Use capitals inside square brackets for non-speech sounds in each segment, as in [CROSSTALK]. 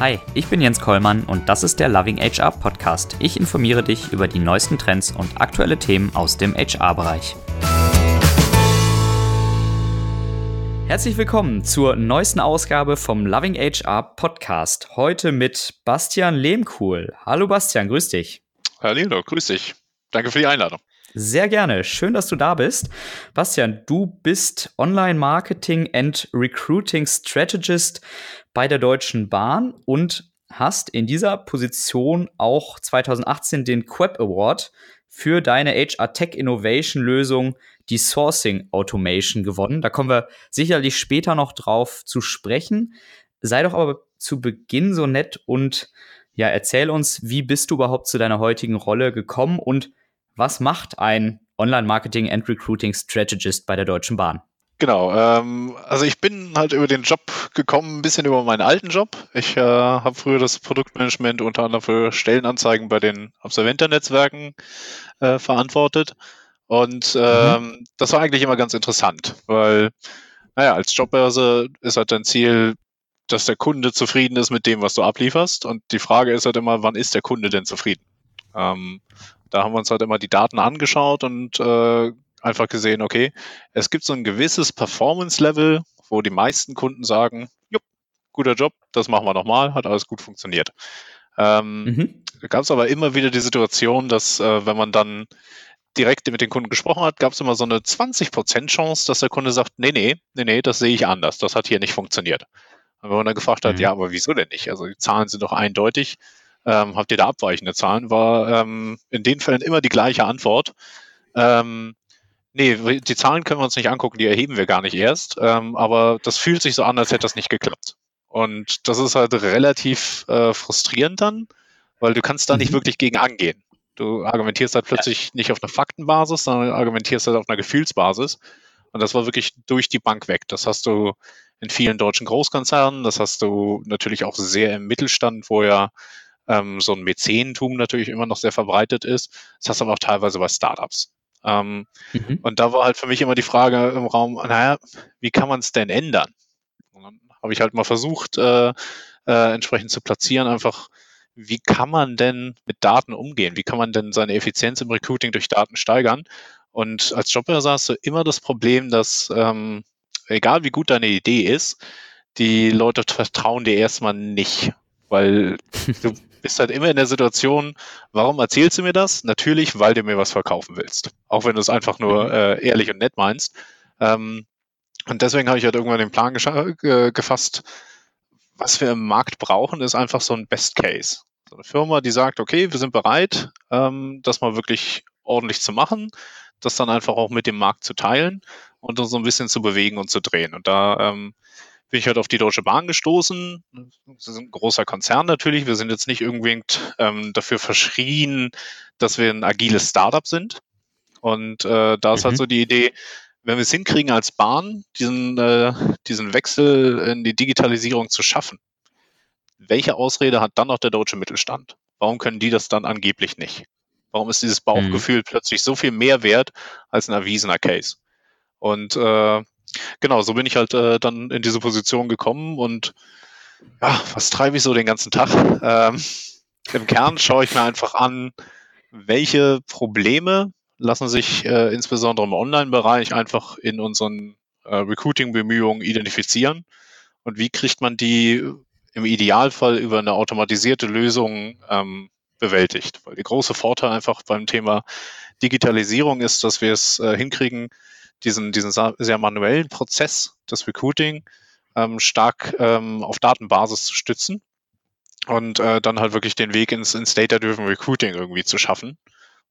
Hi, ich bin Jens Kollmann und das ist der Loving HR Podcast. Ich informiere dich über die neuesten Trends und aktuelle Themen aus dem HR-Bereich. Herzlich willkommen zur neuesten Ausgabe vom Loving HR Podcast. Heute mit Bastian Lehmkuhl. Hallo Bastian, grüß dich. Hallo, grüß dich. Danke für die Einladung. Sehr gerne. Schön, dass du da bist. Bastian, du bist Online-Marketing and Recruiting Strategist bei der Deutschen Bahn und hast in dieser Position auch 2018 den Queb Award für deine HR Tech Innovation Lösung, die Sourcing Automation gewonnen. Da kommen wir sicherlich später noch drauf zu sprechen. Sei doch aber zu Beginn so nett und ja, erzähl uns, wie bist du überhaupt zu deiner heutigen Rolle gekommen und was macht ein Online-Marketing and Recruiting Strategist bei der Deutschen Bahn? Genau, ähm, also ich bin halt über den Job gekommen, ein bisschen über meinen alten Job. Ich äh, habe früher das Produktmanagement unter anderem für Stellenanzeigen bei den Absolventernetzwerken äh, verantwortet. Und mhm. ähm, mhm. das war eigentlich immer ganz interessant, weil, naja, als Jobbörse ist halt dein Ziel, dass der Kunde zufrieden ist mit dem, was du ablieferst. Und die Frage ist halt immer, wann ist der Kunde denn zufrieden? Ähm, da haben wir uns halt immer die Daten angeschaut und äh, einfach gesehen, okay, es gibt so ein gewisses Performance-Level, wo die meisten Kunden sagen, jupp, guter Job, das machen wir nochmal, hat alles gut funktioniert. Ähm, mhm. Gab es aber immer wieder die Situation, dass äh, wenn man dann direkt mit den Kunden gesprochen hat, gab es immer so eine 20% Chance, dass der Kunde sagt, nee, nee, nee, nee, das sehe ich anders, das hat hier nicht funktioniert. Und wenn man dann gefragt hat, mhm. ja, aber wieso denn nicht? Also die Zahlen sind doch eindeutig ähm, habt ihr da abweichende Zahlen, war ähm, in den Fällen immer die gleiche Antwort. Ähm, nee, die Zahlen können wir uns nicht angucken, die erheben wir gar nicht erst, ähm, aber das fühlt sich so an, als hätte das nicht geklappt. Und das ist halt relativ äh, frustrierend dann, weil du kannst da mhm. nicht wirklich gegen angehen. Du argumentierst halt plötzlich ja. nicht auf einer Faktenbasis, sondern argumentierst halt auf einer Gefühlsbasis. Und das war wirklich durch die Bank weg. Das hast du in vielen deutschen Großkonzernen, das hast du natürlich auch sehr im Mittelstand, wo ja ähm, so ein Mäzenentum natürlich immer noch sehr verbreitet ist. Das hast du aber auch teilweise bei Startups. Ähm, mhm. Und da war halt für mich immer die Frage im Raum, naja, wie kann man es denn ändern? Und dann habe ich halt mal versucht, äh, äh, entsprechend zu platzieren, einfach, wie kann man denn mit Daten umgehen? Wie kann man denn seine Effizienz im Recruiting durch Daten steigern? Und als Jobbörser hast du immer das Problem, dass ähm, egal wie gut deine Idee ist, die Leute vertrauen dir erstmal nicht, weil du [LAUGHS] bist halt immer in der Situation, warum erzählst du mir das? Natürlich, weil du mir was verkaufen willst. Auch wenn du es einfach nur mhm. äh, ehrlich und nett meinst. Ähm, und deswegen habe ich halt irgendwann den Plan äh, gefasst, was wir im Markt brauchen, ist einfach so ein Best Case. So eine Firma, die sagt, okay, wir sind bereit, ähm, das mal wirklich ordentlich zu machen, das dann einfach auch mit dem Markt zu teilen und uns so ein bisschen zu bewegen und zu drehen. Und da ähm, bin ich halt auf die Deutsche Bahn gestoßen. Das ist ein großer Konzern natürlich. Wir sind jetzt nicht irgendwie ähm, dafür verschrien, dass wir ein agiles Startup sind. Und äh, da ist halt mhm. halt so die Idee, wenn wir es hinkriegen als Bahn, diesen, äh, diesen Wechsel in die Digitalisierung zu schaffen, welche Ausrede hat dann noch der deutsche Mittelstand? Warum können die das dann angeblich nicht? Warum ist dieses Bauchgefühl mhm. plötzlich so viel mehr wert als ein erwiesener Case? Und äh, genau, so bin ich halt äh, dann in diese Position gekommen und ja, was treibe ich so den ganzen Tag? Ähm, Im Kern schaue ich mir einfach an, welche Probleme lassen sich äh, insbesondere im Online-Bereich einfach in unseren äh, Recruiting-Bemühungen identifizieren und wie kriegt man die im Idealfall über eine automatisierte Lösung ähm, bewältigt. Weil der große Vorteil einfach beim Thema Digitalisierung ist, dass wir es äh, hinkriegen, diesen, diesen sehr manuellen Prozess des Recruiting ähm, stark ähm, auf Datenbasis zu stützen und äh, dann halt wirklich den Weg ins, ins Data-Driven Recruiting irgendwie zu schaffen,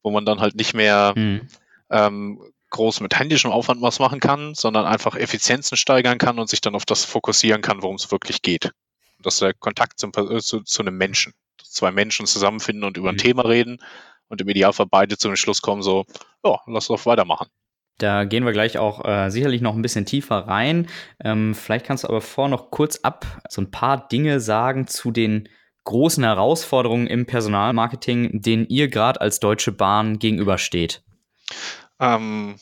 wo man dann halt nicht mehr mhm. ähm, groß mit händischem Aufwand was machen kann, sondern einfach Effizienzen steigern kann und sich dann auf das fokussieren kann, worum es wirklich geht. Das ist der Kontakt zum, äh, zu, zu einem Menschen. Zwei Menschen zusammenfinden und über ein mhm. Thema reden und im Idealfall beide zu dem Schluss kommen, so, ja, lass doch weitermachen. Da gehen wir gleich auch äh, sicherlich noch ein bisschen tiefer rein. Ähm, vielleicht kannst du aber vor noch kurz ab so ein paar Dinge sagen zu den großen Herausforderungen im Personalmarketing, denen ihr gerade als Deutsche Bahn gegenübersteht. Ähm,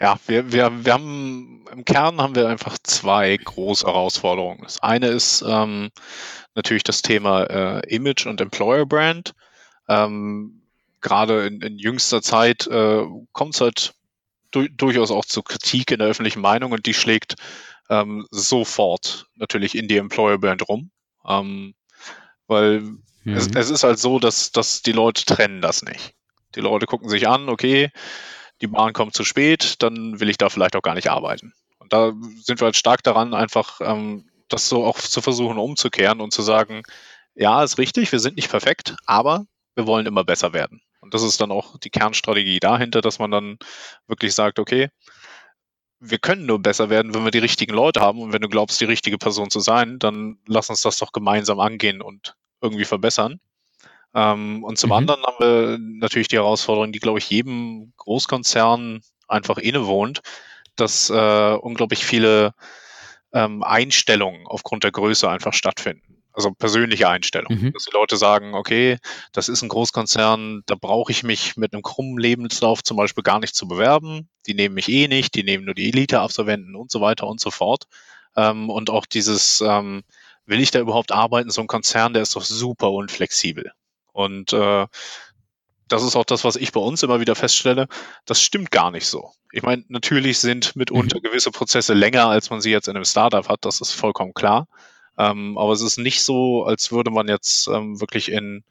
ja, wir, wir, wir haben im Kern haben wir einfach zwei große Herausforderungen. Das eine ist ähm, natürlich das Thema äh, Image und Employer Brand. Ähm, Gerade in, in, jüngster Zeit äh, kommt es halt du durchaus auch zu Kritik in der öffentlichen Meinung und die schlägt ähm, sofort natürlich in die Employer Brand rum. Ähm, weil mhm. es, es, ist halt so, dass, dass die Leute trennen das nicht. Die Leute gucken sich an, okay, die Bahn kommt zu spät, dann will ich da vielleicht auch gar nicht arbeiten. Und da sind wir halt stark daran, einfach ähm, das so auch zu versuchen umzukehren und zu sagen, ja, ist richtig, wir sind nicht perfekt, aber wir wollen immer besser werden. Und das ist dann auch die Kernstrategie dahinter, dass man dann wirklich sagt, okay, wir können nur besser werden, wenn wir die richtigen Leute haben. Und wenn du glaubst, die richtige Person zu sein, dann lass uns das doch gemeinsam angehen und irgendwie verbessern. Ähm, und zum mhm. anderen haben wir natürlich die Herausforderung, die, glaube ich, jedem Großkonzern einfach innewohnt, dass äh, unglaublich viele ähm, Einstellungen aufgrund der Größe einfach stattfinden. Also persönliche Einstellungen. Mhm. Dass die Leute sagen, okay, das ist ein Großkonzern, da brauche ich mich mit einem krummen Lebenslauf zum Beispiel gar nicht zu bewerben. Die nehmen mich eh nicht, die nehmen nur die Elite-Absolventen und so weiter und so fort. Ähm, und auch dieses, ähm, will ich da überhaupt arbeiten? So ein Konzern, der ist doch super unflexibel. Und äh, das ist auch das, was ich bei uns immer wieder feststelle. Das stimmt gar nicht so. Ich meine, natürlich sind mitunter mhm. gewisse Prozesse länger, als man sie jetzt in einem Startup hat. Das ist vollkommen klar. Ähm, aber es ist nicht so, als würde man jetzt ähm, wirklich in,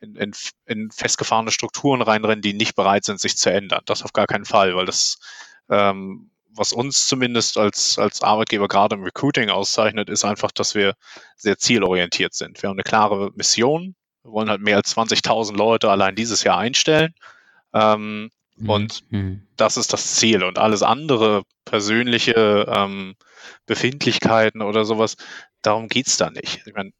in, in, in festgefahrene Strukturen reinrennen, die nicht bereit sind, sich zu ändern. Das auf gar keinen Fall, weil das, ähm, was uns zumindest als, als Arbeitgeber gerade im Recruiting auszeichnet, ist einfach, dass wir sehr zielorientiert sind. Wir haben eine klare Mission, wir wollen halt mehr als 20.000 Leute allein dieses Jahr einstellen. Ähm, mhm. Und mhm. das ist das Ziel. Und alles andere, persönliche ähm, Befindlichkeiten oder sowas, darum geht's da nicht. Ich meine,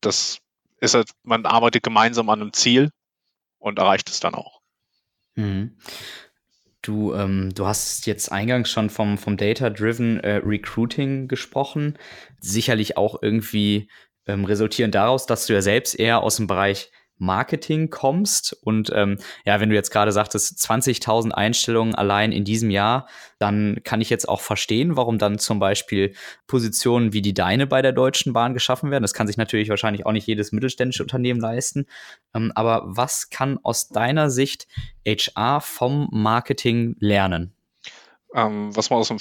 das ist halt, man arbeitet gemeinsam an einem Ziel und erreicht es dann auch. Mhm. Du, ähm, du hast jetzt eingangs schon vom, vom Data-Driven äh, Recruiting gesprochen. Sicherlich auch irgendwie ähm, resultieren daraus, dass du ja selbst eher aus dem Bereich Marketing kommst. Und ähm, ja, wenn du jetzt gerade sagtest, 20.000 Einstellungen allein in diesem Jahr, dann kann ich jetzt auch verstehen, warum dann zum Beispiel Positionen wie die deine bei der Deutschen Bahn geschaffen werden. Das kann sich natürlich wahrscheinlich auch nicht jedes mittelständische Unternehmen leisten. Ähm, aber was kann aus deiner Sicht HR vom Marketing lernen? Ähm, was man aus dem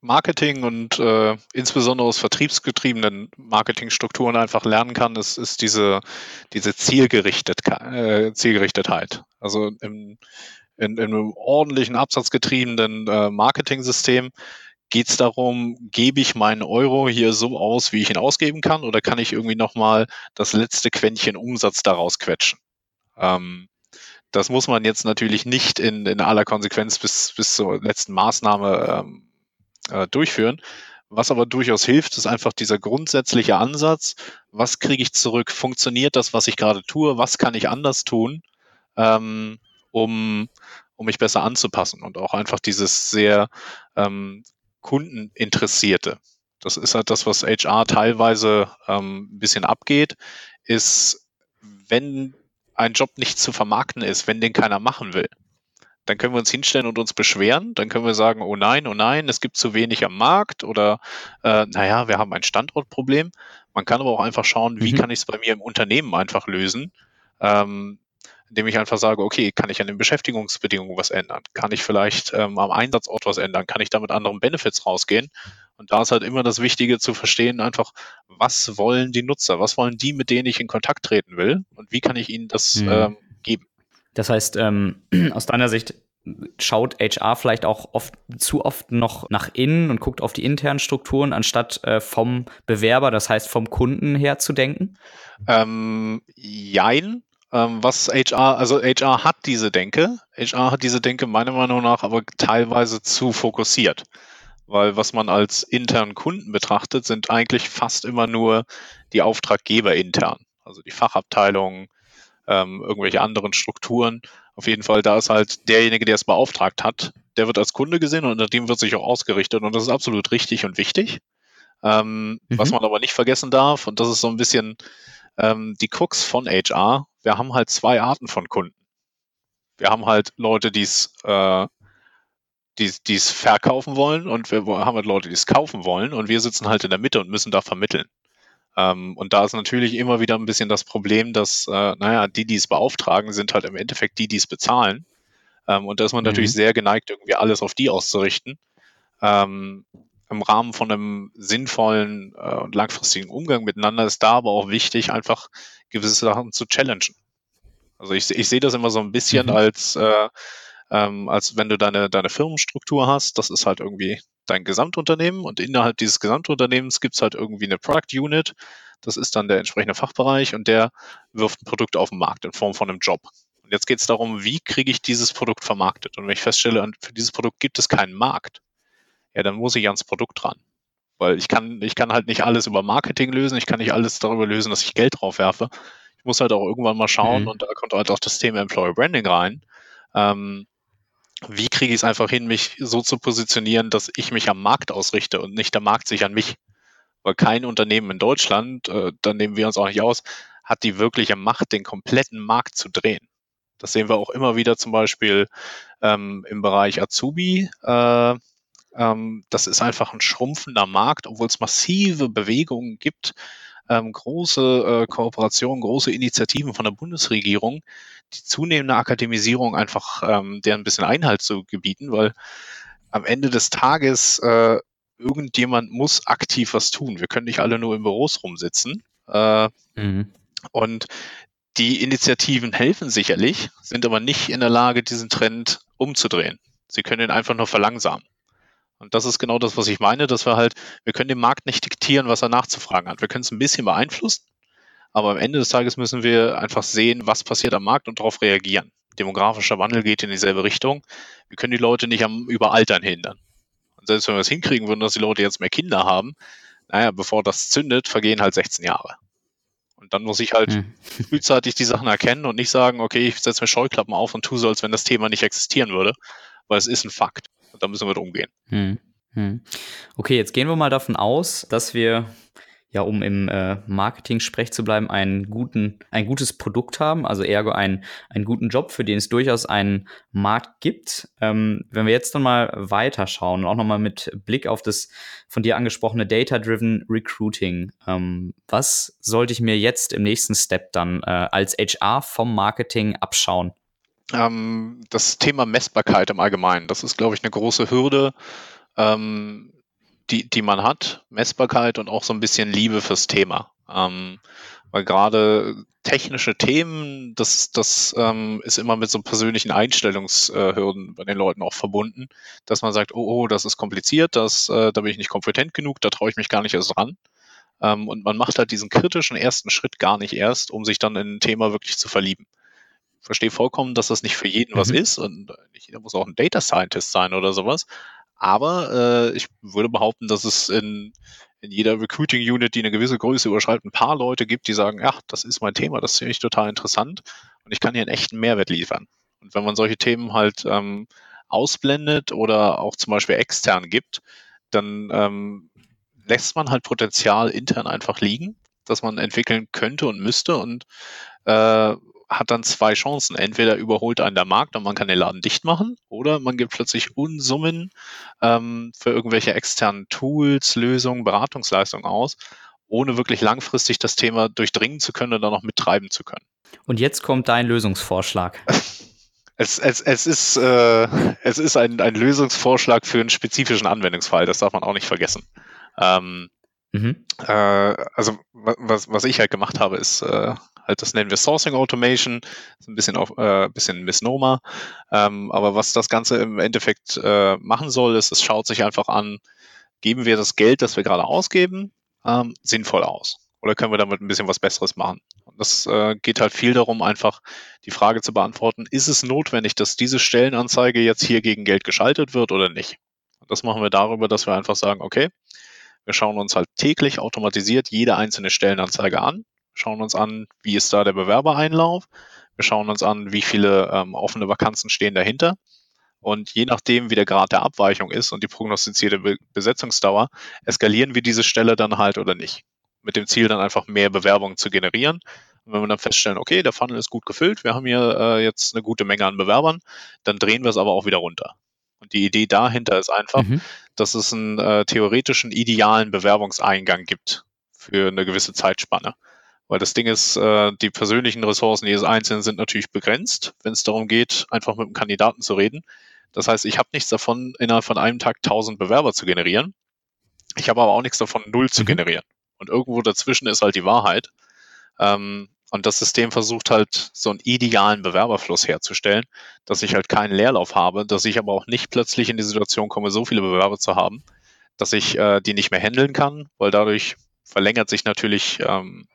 Marketing und äh, insbesondere aus vertriebsgetriebenen Marketingstrukturen einfach lernen kann, ist, ist diese, diese Zielgerichtet, äh, Zielgerichtetheit. Also im, in, in einem ordentlichen, absatzgetriebenen äh, Marketing-System geht es darum, gebe ich meinen Euro hier so aus, wie ich ihn ausgeben kann, oder kann ich irgendwie nochmal das letzte Quäntchen Umsatz daraus quetschen? Ähm, das muss man jetzt natürlich nicht in, in aller Konsequenz bis, bis zur letzten Maßnahme ähm, äh, durchführen. Was aber durchaus hilft, ist einfach dieser grundsätzliche Ansatz, was kriege ich zurück? Funktioniert das, was ich gerade tue? Was kann ich anders tun, ähm, um, um mich besser anzupassen? Und auch einfach dieses sehr ähm, kundeninteressierte. Das ist halt das, was HR teilweise ähm, ein bisschen abgeht, ist, wenn ein Job nicht zu vermarkten ist, wenn den keiner machen will, dann können wir uns hinstellen und uns beschweren. Dann können wir sagen, oh nein, oh nein, es gibt zu wenig am Markt oder äh, naja, wir haben ein Standortproblem. Man kann aber auch einfach schauen, wie mhm. kann ich es bei mir im Unternehmen einfach lösen, ähm, indem ich einfach sage, okay, kann ich an den Beschäftigungsbedingungen was ändern? Kann ich vielleicht ähm, am Einsatzort was ändern? Kann ich da mit anderen Benefits rausgehen? Und da ist halt immer das Wichtige zu verstehen, einfach, was wollen die Nutzer? Was wollen die, mit denen ich in Kontakt treten will? Und wie kann ich ihnen das mhm. ähm? Das heißt, ähm, [CLEARS THROAT] aus deiner Sicht schaut HR vielleicht auch oft zu oft noch nach innen und guckt auf die internen Strukturen, anstatt äh, vom Bewerber, das heißt vom Kunden her zu denken? Ähm, jein. Ähm, was HR, also HR hat diese Denke. HR hat diese Denke meiner Meinung nach aber teilweise zu fokussiert. Weil was man als internen Kunden betrachtet, sind eigentlich fast immer nur die Auftraggeber intern. Also die Fachabteilungen, ähm, irgendwelche anderen Strukturen. Auf jeden Fall, da ist halt derjenige, der es beauftragt hat, der wird als Kunde gesehen und nach dem wird sich auch ausgerichtet und das ist absolut richtig und wichtig. Ähm, mhm. Was man aber nicht vergessen darf, und das ist so ein bisschen ähm, die Krux von HR, wir haben halt zwei Arten von Kunden. Wir haben halt Leute, die es äh, die es verkaufen wollen und wir haben halt Leute, die es kaufen wollen und wir sitzen halt in der Mitte und müssen da vermitteln. Ähm, und da ist natürlich immer wieder ein bisschen das Problem, dass, äh, naja, die, die es beauftragen, sind halt im Endeffekt die, die es bezahlen. Ähm, und da ist man mhm. natürlich sehr geneigt, irgendwie alles auf die auszurichten. Ähm, Im Rahmen von einem sinnvollen äh, und langfristigen Umgang miteinander ist da aber auch wichtig, einfach gewisse Sachen zu challengen. Also ich, ich sehe das immer so ein bisschen mhm. als, äh, ähm, als wenn du deine, deine Firmenstruktur hast. Das ist halt irgendwie dein Gesamtunternehmen und innerhalb dieses Gesamtunternehmens gibt es halt irgendwie eine Product Unit. Das ist dann der entsprechende Fachbereich und der wirft ein Produkt auf den Markt in Form von einem Job. Und jetzt geht es darum, wie kriege ich dieses Produkt vermarktet? Und wenn ich feststelle, für dieses Produkt gibt es keinen Markt, ja, dann muss ich ans Produkt dran. Weil ich kann, ich kann halt nicht alles über Marketing lösen, ich kann nicht alles darüber lösen, dass ich Geld drauf werfe. Ich muss halt auch irgendwann mal schauen, mhm. und da kommt halt auch das Thema Employer Branding rein. Ähm, wie kriege ich es einfach hin, mich so zu positionieren, dass ich mich am Markt ausrichte und nicht der Markt sich an mich? Weil kein Unternehmen in Deutschland, äh, da nehmen wir uns auch nicht aus, hat die wirkliche Macht, den kompletten Markt zu drehen. Das sehen wir auch immer wieder zum Beispiel ähm, im Bereich Azubi. Äh, ähm, das ist einfach ein schrumpfender Markt, obwohl es massive Bewegungen gibt, ähm, große äh, Kooperationen, große Initiativen von der Bundesregierung, die zunehmende Akademisierung einfach ähm, der ein bisschen Einhalt zu gebieten, weil am Ende des Tages äh, irgendjemand muss aktiv was tun. Wir können nicht alle nur in Büros rumsitzen. Äh, mhm. Und die Initiativen helfen sicherlich, sind aber nicht in der Lage, diesen Trend umzudrehen. Sie können ihn einfach nur verlangsamen. Und das ist genau das, was ich meine, dass wir halt, wir können dem Markt nicht diktieren, was er nachzufragen hat. Wir können es ein bisschen beeinflussen, aber am Ende des Tages müssen wir einfach sehen, was passiert am Markt und darauf reagieren. Demografischer Wandel geht in dieselbe Richtung. Wir können die Leute nicht am Überaltern hindern. Und selbst wenn wir es hinkriegen würden, dass die Leute jetzt mehr Kinder haben, naja, bevor das zündet, vergehen halt 16 Jahre. Und dann muss ich halt hm. frühzeitig die Sachen erkennen und nicht sagen, okay, ich setze mir Scheuklappen auf und tue so, als wenn das Thema nicht existieren würde, weil es ist ein Fakt. Und da müssen wir mit umgehen. Hm. Hm. Okay, jetzt gehen wir mal davon aus, dass wir ja, um im äh, Marketing-Sprech zu bleiben, einen guten, ein gutes Produkt haben, also ergo einen, einen guten Job, für den es durchaus einen Markt gibt. Ähm, wenn wir jetzt dann mal weiterschauen, auch nochmal mit Blick auf das von dir angesprochene Data-Driven Recruiting, ähm, was sollte ich mir jetzt im nächsten Step dann äh, als HR vom Marketing abschauen? Ähm, das Thema Messbarkeit im Allgemeinen, das ist, glaube ich, eine große Hürde. Ähm, die, die man hat, Messbarkeit und auch so ein bisschen Liebe fürs Thema. Ähm, weil gerade technische Themen, das, das ähm, ist immer mit so persönlichen Einstellungshürden bei den Leuten auch verbunden, dass man sagt, oh, oh, das ist kompliziert, das, äh, da bin ich nicht kompetent genug, da traue ich mich gar nicht erst ran. Ähm, und man macht halt diesen kritischen ersten Schritt gar nicht erst, um sich dann in ein Thema wirklich zu verlieben. Verstehe vollkommen, dass das nicht für jeden mhm. was ist und nicht jeder muss auch ein Data Scientist sein oder sowas. Aber äh, ich würde behaupten, dass es in, in jeder Recruiting-Unit, die eine gewisse Größe überschreitet, ein paar Leute gibt, die sagen, ja, das ist mein Thema, das finde ich total interessant und ich kann hier einen echten Mehrwert liefern. Und wenn man solche Themen halt ähm, ausblendet oder auch zum Beispiel extern gibt, dann ähm, lässt man halt Potenzial intern einfach liegen, das man entwickeln könnte und müsste und äh, hat dann zwei Chancen. Entweder überholt einen der Markt und man kann den Laden dicht machen, oder man gibt plötzlich Unsummen ähm, für irgendwelche externen Tools, Lösungen, Beratungsleistungen aus, ohne wirklich langfristig das Thema durchdringen zu können oder noch mittreiben zu können. Und jetzt kommt dein Lösungsvorschlag. [LAUGHS] Es, es, es ist, äh, es ist ein, ein Lösungsvorschlag für einen spezifischen Anwendungsfall, das darf man auch nicht vergessen. Ähm, mhm. äh, also was, was ich halt gemacht habe, ist äh, halt, das nennen wir Sourcing Automation, ist ein bisschen auf, äh, bisschen Misnomer. Ähm, aber was das Ganze im Endeffekt äh, machen soll, ist, es schaut sich einfach an, geben wir das Geld, das wir gerade ausgeben, ähm, sinnvoll aus? Oder können wir damit ein bisschen was Besseres machen? Das äh, geht halt viel darum, einfach die Frage zu beantworten, ist es notwendig, dass diese Stellenanzeige jetzt hier gegen Geld geschaltet wird oder nicht? Und das machen wir darüber, dass wir einfach sagen, okay, wir schauen uns halt täglich automatisiert jede einzelne Stellenanzeige an schauen uns an, wie ist da der Bewerbereinlauf. Wir schauen uns an, wie viele ähm, offene Vakanzen stehen dahinter. Und je nachdem, wie der Grad der Abweichung ist und die prognostizierte Be Besetzungsdauer, eskalieren wir diese Stelle dann halt oder nicht. Mit dem Ziel dann einfach mehr Bewerbungen zu generieren. Und wenn wir dann feststellen, okay, der Funnel ist gut gefüllt, wir haben hier äh, jetzt eine gute Menge an Bewerbern, dann drehen wir es aber auch wieder runter. Und die Idee dahinter ist einfach, mhm. dass es einen äh, theoretischen idealen Bewerbungseingang gibt für eine gewisse Zeitspanne. Weil das Ding ist, äh, die persönlichen Ressourcen jedes Einzelnen sind natürlich begrenzt, wenn es darum geht, einfach mit einem Kandidaten zu reden. Das heißt, ich habe nichts davon, innerhalb von einem Tag 1000 Bewerber zu generieren. Ich habe aber auch nichts davon, null zu mhm. generieren. Und irgendwo dazwischen ist halt die Wahrheit. Ähm, und das System versucht halt so einen idealen Bewerberfluss herzustellen, dass ich halt keinen Leerlauf habe, dass ich aber auch nicht plötzlich in die Situation komme, so viele Bewerber zu haben, dass ich äh, die nicht mehr handeln kann, weil dadurch verlängert sich natürlich ähm,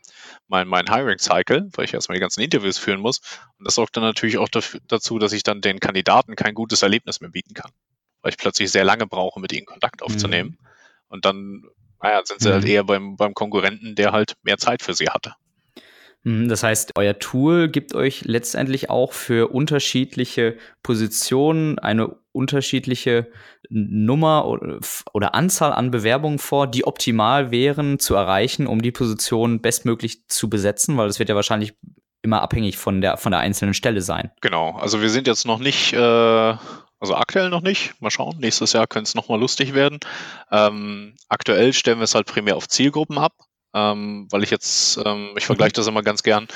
mein, mein Hiring-Cycle, weil ich erstmal die ganzen Interviews führen muss. Und das sorgt dann natürlich auch dafür, dazu, dass ich dann den Kandidaten kein gutes Erlebnis mehr bieten kann, weil ich plötzlich sehr lange brauche, mit ihnen Kontakt mhm. aufzunehmen. Mhm. Und dann, naja, sind sie halt mhm. halt eher beim, beim Konkurrenten, der halt mehr Zeit für sie hatte. Mhm, das heißt, euer Tool gibt euch letztendlich auch für unterschiedliche Positionen eine unterschiedliche Nummer oder, Anzahl an Bewerbungen vor, die optimal wären zu erreichen, um die Position bestmöglich zu besetzen, weil es wird ja wahrscheinlich immer abhängig von der, von der einzelnen Stelle sein. Genau, also wir sind jetzt noch nicht, äh, also aktuell noch nicht, mal schauen, nächstes Jahr könnte es nochmal lustig werden. Ähm, aktuell stellen wir es halt primär auf Zielgruppen ab, ähm, weil ich jetzt, ähm, ich vergleiche das immer ganz gern,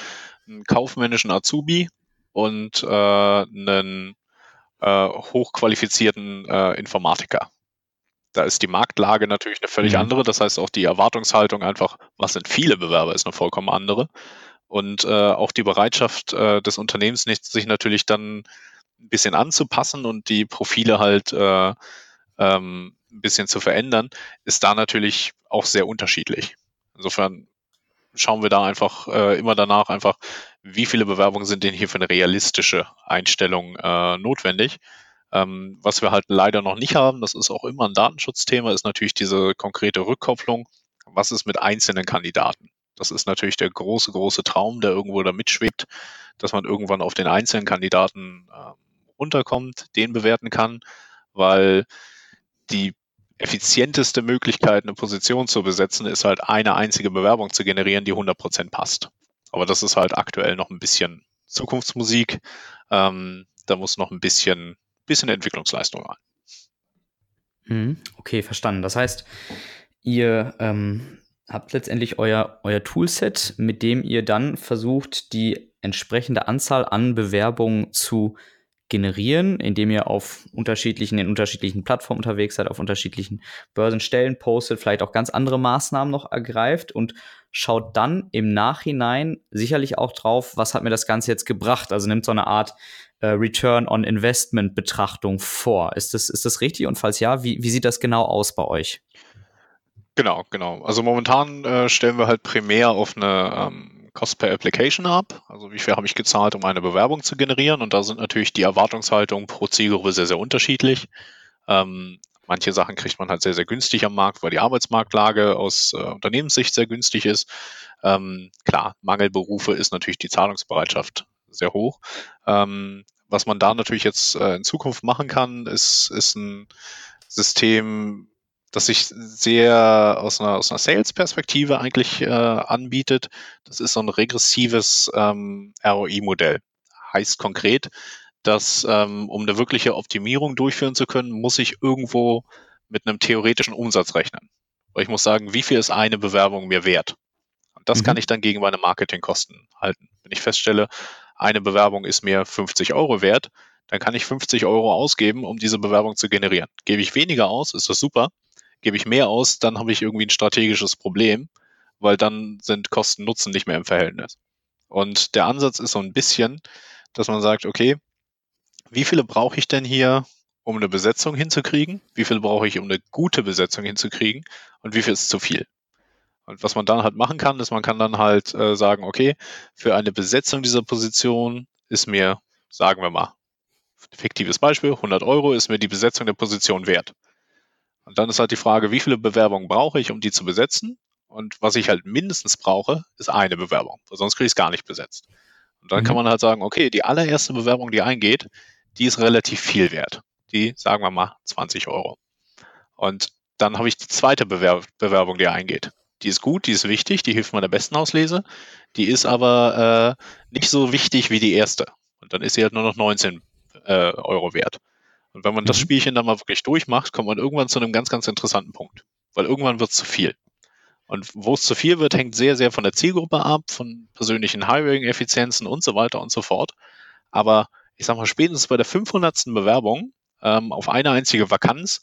einen kaufmännischen Azubi und äh, einen äh, hochqualifizierten äh, Informatiker. Da ist die Marktlage natürlich eine völlig mhm. andere. Das heißt, auch die Erwartungshaltung einfach, was sind viele Bewerber, ist eine vollkommen andere. Und äh, auch die Bereitschaft äh, des Unternehmens, nicht, sich natürlich dann ein bisschen anzupassen und die Profile halt äh, ähm, ein bisschen zu verändern, ist da natürlich auch sehr unterschiedlich. Insofern schauen wir da einfach äh, immer danach einfach, wie viele Bewerbungen sind denn hier für eine realistische Einstellung äh, notwendig. Ähm, was wir halt leider noch nicht haben, das ist auch immer ein Datenschutzthema, ist natürlich diese konkrete Rückkopplung. Was ist mit einzelnen Kandidaten? Das ist natürlich der große, große Traum, der irgendwo da mitschwebt, dass man irgendwann auf den einzelnen Kandidaten äh, runterkommt, den bewerten kann, weil die effizienteste Möglichkeit, eine Position zu besetzen, ist halt eine einzige Bewerbung zu generieren, die 100% passt. Aber das ist halt aktuell noch ein bisschen Zukunftsmusik. Ähm, da muss noch ein bisschen, bisschen Entwicklungsleistung rein. Mhm. Okay, verstanden. Das heißt, ihr ähm, habt letztendlich euer, euer Toolset, mit dem ihr dann versucht, die entsprechende Anzahl an Bewerbungen zu generieren, indem ihr auf unterschiedlichen, in unterschiedlichen Plattformen unterwegs seid, auf unterschiedlichen Börsenstellen postet, vielleicht auch ganz andere Maßnahmen noch ergreift und schaut dann im Nachhinein sicherlich auch drauf, was hat mir das Ganze jetzt gebracht? Also nimmt so eine Art äh, Return on Investment Betrachtung vor. Ist das, ist das richtig? Und falls ja, wie, wie sieht das genau aus bei euch? Genau, genau. Also momentan äh, stellen wir halt primär auf eine ähm, Cost per Application ab. Also wie viel habe ich gezahlt, um eine Bewerbung zu generieren? Und da sind natürlich die Erwartungshaltungen pro Zielgruppe sehr, sehr unterschiedlich. Ähm, manche Sachen kriegt man halt sehr, sehr günstig am Markt, weil die Arbeitsmarktlage aus äh, Unternehmenssicht sehr günstig ist. Ähm, klar, Mangelberufe ist natürlich die Zahlungsbereitschaft sehr hoch. Ähm, was man da natürlich jetzt äh, in Zukunft machen kann, ist, ist ein System, das sich sehr aus einer, aus einer Sales-Perspektive eigentlich äh, anbietet. Das ist so ein regressives ähm, ROI-Modell. Heißt konkret, dass um eine wirkliche Optimierung durchführen zu können, muss ich irgendwo mit einem theoretischen Umsatz rechnen. Ich muss sagen, wie viel ist eine Bewerbung mir wert? Und das mhm. kann ich dann gegen meine Marketingkosten halten. Wenn ich feststelle, eine Bewerbung ist mir 50 Euro wert, dann kann ich 50 Euro ausgeben, um diese Bewerbung zu generieren. Gebe ich weniger aus, ist das super. Gebe ich mehr aus, dann habe ich irgendwie ein strategisches Problem, weil dann sind Kosten-Nutzen nicht mehr im Verhältnis. Und der Ansatz ist so ein bisschen, dass man sagt, okay, wie viele brauche ich denn hier, um eine Besetzung hinzukriegen? Wie viele brauche ich, um eine gute Besetzung hinzukriegen? Und wie viel ist zu viel? Und was man dann halt machen kann, ist, man kann dann halt äh, sagen, okay, für eine Besetzung dieser Position ist mir, sagen wir mal, fiktives Beispiel, 100 Euro ist mir die Besetzung der Position wert. Und dann ist halt die Frage, wie viele Bewerbungen brauche ich, um die zu besetzen? Und was ich halt mindestens brauche, ist eine Bewerbung, weil sonst kriege ich es gar nicht besetzt. Und dann mhm. kann man halt sagen, okay, die allererste Bewerbung, die eingeht, die ist relativ viel wert. Die, sagen wir mal, 20 Euro. Und dann habe ich die zweite Bewerb Bewerbung, die eingeht. Die ist gut, die ist wichtig, die hilft meiner besten Auslese. Die ist aber äh, nicht so wichtig wie die erste. Und dann ist sie halt nur noch 19 äh, Euro wert. Und wenn man das mhm. Spielchen dann mal wirklich durchmacht, kommt man irgendwann zu einem ganz, ganz interessanten Punkt. Weil irgendwann wird es zu viel. Und wo es zu viel wird, hängt sehr, sehr von der Zielgruppe ab, von persönlichen Hiring-Effizienzen und so weiter und so fort. Aber ich sag mal, spätestens bei der 500. Bewerbung ähm, auf eine einzige Vakanz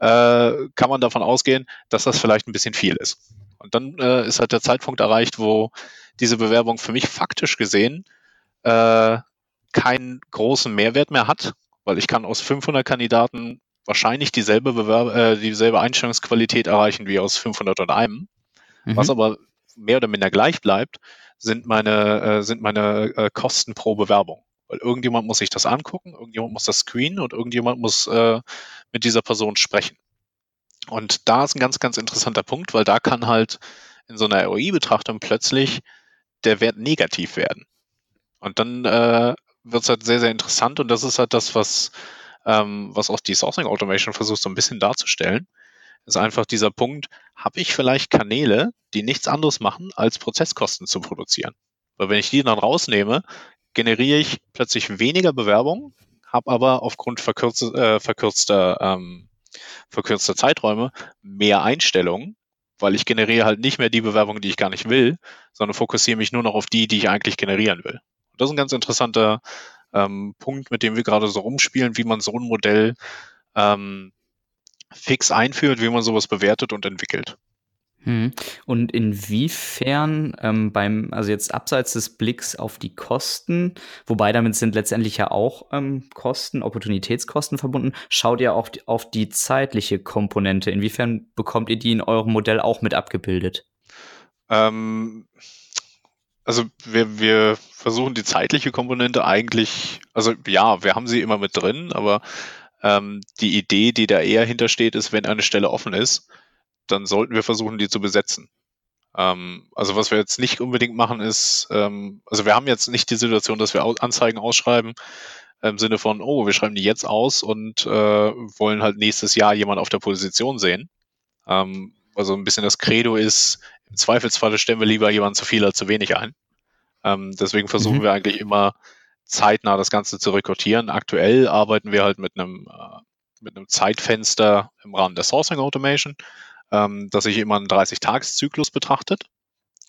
äh, kann man davon ausgehen, dass das vielleicht ein bisschen viel ist. Und dann äh, ist halt der Zeitpunkt erreicht, wo diese Bewerbung für mich faktisch gesehen äh, keinen großen Mehrwert mehr hat, weil ich kann aus 500 Kandidaten wahrscheinlich dieselbe, Bewerb äh, dieselbe Einstellungsqualität erreichen wie aus 501. Mhm. Was aber mehr oder minder gleich bleibt, sind meine, äh, sind meine äh, Kosten pro Bewerbung. Weil irgendjemand muss sich das angucken, irgendjemand muss das screenen und irgendjemand muss äh, mit dieser Person sprechen. Und da ist ein ganz, ganz interessanter Punkt, weil da kann halt in so einer ROI-Betrachtung plötzlich der Wert negativ werden. Und dann äh, wird es halt sehr, sehr interessant und das ist halt das, was, ähm, was auch die Sourcing Automation versucht so ein bisschen darzustellen. Ist einfach dieser Punkt, habe ich vielleicht Kanäle, die nichts anderes machen, als Prozesskosten zu produzieren? Weil wenn ich die dann rausnehme, generiere ich plötzlich weniger Bewerbungen, habe aber aufgrund verkürz, äh, verkürzter, ähm, verkürzter Zeiträume mehr Einstellungen, weil ich generiere halt nicht mehr die Bewerbungen, die ich gar nicht will, sondern fokussiere mich nur noch auf die, die ich eigentlich generieren will. Das ist ein ganz interessanter ähm, Punkt, mit dem wir gerade so rumspielen, wie man so ein Modell ähm, fix einführt, wie man sowas bewertet und entwickelt. Mhm. Und inwiefern ähm, beim, also jetzt abseits des Blicks auf die Kosten, wobei damit sind letztendlich ja auch ähm, Kosten, Opportunitätskosten verbunden, schaut ihr auch auf die zeitliche Komponente. Inwiefern bekommt ihr die in eurem Modell auch mit abgebildet? Ähm, also wir, wir versuchen die zeitliche Komponente eigentlich, also ja, wir haben sie immer mit drin, aber ähm, die Idee, die da eher hintersteht, ist, wenn eine Stelle offen ist, dann sollten wir versuchen, die zu besetzen. Ähm, also was wir jetzt nicht unbedingt machen ist, ähm, also wir haben jetzt nicht die Situation, dass wir Anzeigen ausschreiben im Sinne von, oh, wir schreiben die jetzt aus und äh, wollen halt nächstes Jahr jemand auf der Position sehen. Ähm, also ein bisschen das Credo ist, im Zweifelsfalle stellen wir lieber jemanden zu viel als zu wenig ein. Ähm, deswegen versuchen mhm. wir eigentlich immer zeitnah das Ganze zu rekrutieren. Aktuell arbeiten wir halt mit einem, äh, mit einem Zeitfenster im Rahmen der Sourcing Automation ähm, dass sich immer einen 30-Tages-Zyklus betrachtet.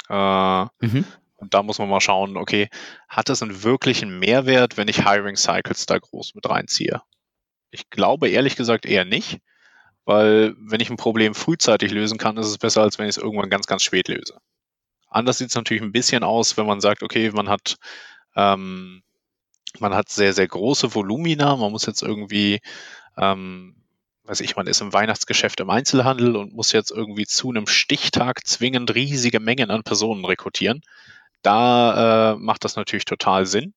Äh, mhm. Und da muss man mal schauen, okay, hat das einen wirklichen Mehrwert, wenn ich Hiring Cycles da groß mit reinziehe? Ich glaube ehrlich gesagt eher nicht, weil wenn ich ein Problem frühzeitig lösen kann, ist es besser, als wenn ich es irgendwann ganz, ganz spät löse. Anders sieht es natürlich ein bisschen aus, wenn man sagt, okay, man hat, ähm, man hat sehr, sehr große Volumina, man muss jetzt irgendwie ähm, weiß ich, man ist im Weihnachtsgeschäft im Einzelhandel und muss jetzt irgendwie zu einem Stichtag zwingend riesige Mengen an Personen rekrutieren. Da äh, macht das natürlich total Sinn.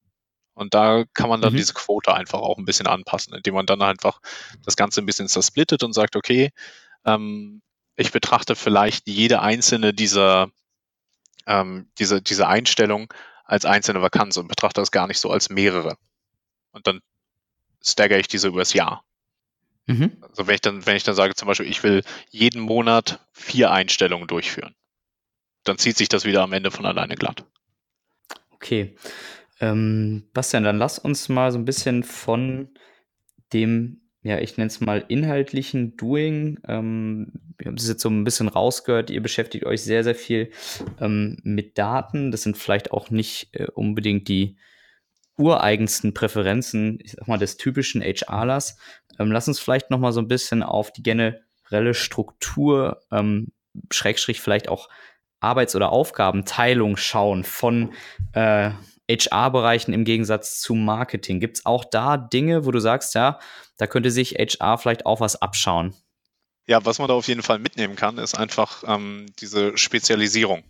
Und da kann man dann mhm. diese Quote einfach auch ein bisschen anpassen, indem man dann einfach das Ganze ein bisschen zersplittet und sagt, okay, ähm, ich betrachte vielleicht jede einzelne dieser, ähm, diese, diese Einstellung als einzelne Vakanz und betrachte das gar nicht so als mehrere. Und dann stagger ich diese übers Jahr. Mhm. Also wenn ich dann, wenn ich dann sage, zum Beispiel, ich will jeden Monat vier Einstellungen durchführen, dann zieht sich das wieder am Ende von alleine glatt. Okay. Ähm, Bastian, dann lass uns mal so ein bisschen von dem, ja, ich nenne es mal inhaltlichen Doing. Ähm, wir haben es jetzt so ein bisschen rausgehört, ihr beschäftigt euch sehr, sehr viel ähm, mit Daten. Das sind vielleicht auch nicht äh, unbedingt die ureigensten Präferenzen, ich sag mal, des typischen HRlers. Ähm, lass uns vielleicht noch mal so ein bisschen auf die generelle Struktur, ähm, Schrägstrich vielleicht auch Arbeits- oder Aufgabenteilung schauen von äh, HR-Bereichen im Gegensatz zu Marketing. Gibt es auch da Dinge, wo du sagst, ja, da könnte sich HR vielleicht auch was abschauen? Ja, was man da auf jeden Fall mitnehmen kann, ist einfach ähm, diese Spezialisierung.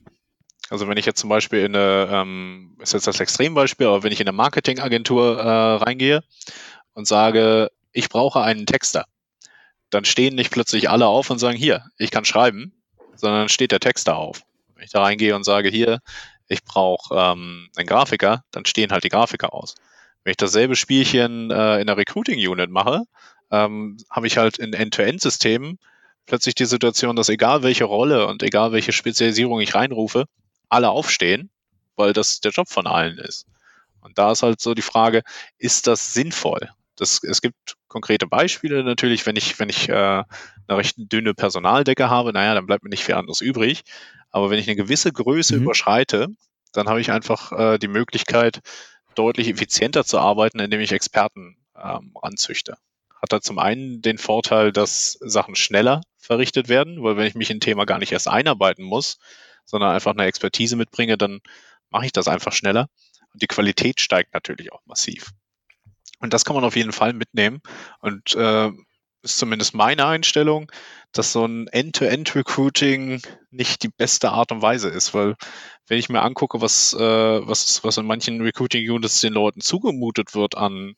Also wenn ich jetzt zum Beispiel in eine, ähm, ist jetzt das Extrembeispiel, aber wenn ich in eine Marketingagentur äh, reingehe und sage, ich brauche einen Texter, dann stehen nicht plötzlich alle auf und sagen, hier, ich kann schreiben, sondern steht der Texter auf. Wenn ich da reingehe und sage, hier, ich brauche ähm, einen Grafiker, dann stehen halt die Grafiker aus. Wenn ich dasselbe Spielchen äh, in der Recruiting-Unit mache, ähm, habe ich halt in End-to-End-Systemen plötzlich die Situation, dass egal welche Rolle und egal welche Spezialisierung ich reinrufe, alle aufstehen, weil das der Job von allen ist. Und da ist halt so die Frage, ist das sinnvoll? Das, es gibt konkrete Beispiele natürlich, wenn ich, wenn ich äh, eine recht dünne Personaldecke habe, naja, dann bleibt mir nicht viel anderes übrig. Aber wenn ich eine gewisse Größe mhm. überschreite, dann habe ich einfach äh, die Möglichkeit, deutlich effizienter zu arbeiten, indem ich Experten ähm, anzüchte. Hat da zum einen den Vorteil, dass Sachen schneller verrichtet werden, weil wenn ich mich in ein Thema gar nicht erst einarbeiten muss, sondern einfach eine Expertise mitbringe, dann mache ich das einfach schneller. Und die Qualität steigt natürlich auch massiv. Und das kann man auf jeden Fall mitnehmen. Und äh, ist zumindest meine Einstellung, dass so ein End-to-End-Recruiting nicht die beste Art und Weise ist, weil wenn ich mir angucke, was, äh, was, was in manchen Recruiting-Units den Leuten zugemutet wird an,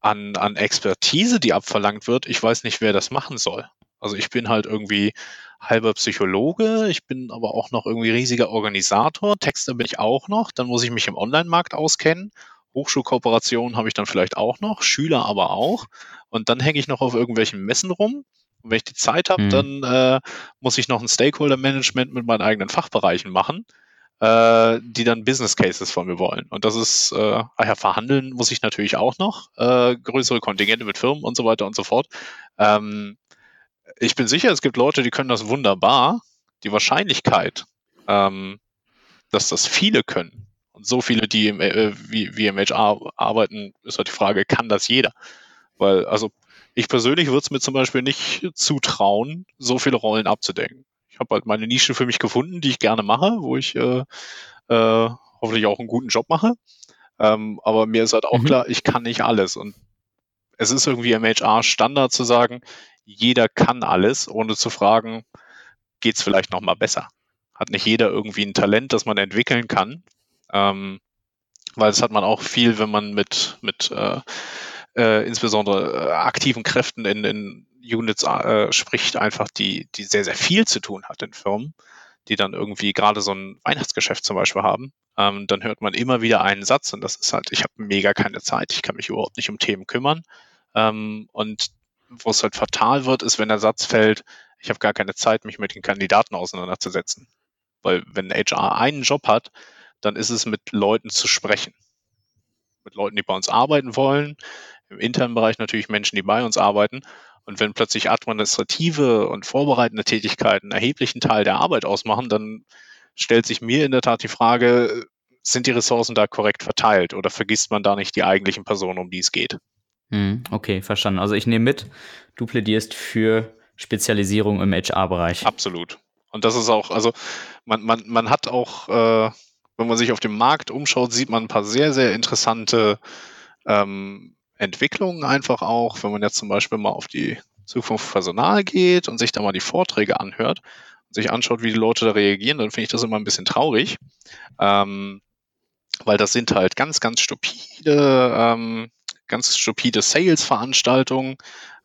an, an Expertise, die abverlangt wird, ich weiß nicht, wer das machen soll. Also ich bin halt irgendwie halber Psychologe, ich bin aber auch noch irgendwie riesiger Organisator, Texter bin ich auch noch, dann muss ich mich im Online-Markt auskennen, Hochschulkooperationen habe ich dann vielleicht auch noch, Schüler aber auch und dann hänge ich noch auf irgendwelchen Messen rum und wenn ich die Zeit habe, mhm. dann äh, muss ich noch ein Stakeholder-Management mit meinen eigenen Fachbereichen machen, äh, die dann Business Cases von mir wollen. Und das ist, äh, ach ja, verhandeln muss ich natürlich auch noch, äh, größere Kontingente mit Firmen und so weiter und so fort. Ähm, ich bin sicher, es gibt Leute, die können das wunderbar. Die Wahrscheinlichkeit, ähm, dass das viele können und so viele, die im, äh, wie, wie im HR arbeiten, ist halt die Frage, kann das jeder? Weil, also ich persönlich würde es mir zum Beispiel nicht zutrauen, so viele Rollen abzudecken. Ich habe halt meine Nische für mich gefunden, die ich gerne mache, wo ich äh, äh, hoffentlich auch einen guten Job mache. Ähm, aber mir ist halt auch mhm. klar, ich kann nicht alles. Und es ist irgendwie im HR Standard zu sagen, jeder kann alles, ohne zu fragen, geht es vielleicht noch mal besser? Hat nicht jeder irgendwie ein Talent, das man entwickeln kann? Ähm, weil das hat man auch viel, wenn man mit, mit äh, äh, insbesondere äh, aktiven Kräften in, in Units äh, spricht, einfach die, die sehr, sehr viel zu tun hat in Firmen, die dann irgendwie gerade so ein Weihnachtsgeschäft zum Beispiel haben. Ähm, dann hört man immer wieder einen Satz und das ist halt, ich habe mega keine Zeit, ich kann mich überhaupt nicht um Themen kümmern. Ähm, und wo es halt fatal wird, ist, wenn der Satz fällt, ich habe gar keine Zeit, mich mit den Kandidaten auseinanderzusetzen. Weil wenn HR einen Job hat, dann ist es mit Leuten zu sprechen. Mit Leuten, die bei uns arbeiten wollen, im internen Bereich natürlich Menschen, die bei uns arbeiten. Und wenn plötzlich administrative und vorbereitende Tätigkeiten einen erheblichen Teil der Arbeit ausmachen, dann stellt sich mir in der Tat die Frage, sind die Ressourcen da korrekt verteilt oder vergisst man da nicht die eigentlichen Personen, um die es geht? Hm, okay, verstanden. Also ich nehme mit, du plädierst für Spezialisierung im HR-Bereich. Absolut. Und das ist auch, also man, man, man hat auch, äh, wenn man sich auf dem Markt umschaut, sieht man ein paar sehr, sehr interessante ähm, Entwicklungen einfach auch, wenn man jetzt zum Beispiel mal auf die Zukunft Personal geht und sich da mal die Vorträge anhört und sich anschaut, wie die Leute da reagieren, dann finde ich das immer ein bisschen traurig. Ähm, weil das sind halt ganz, ganz stupide ähm, ganz stupide Sales-Veranstaltungen,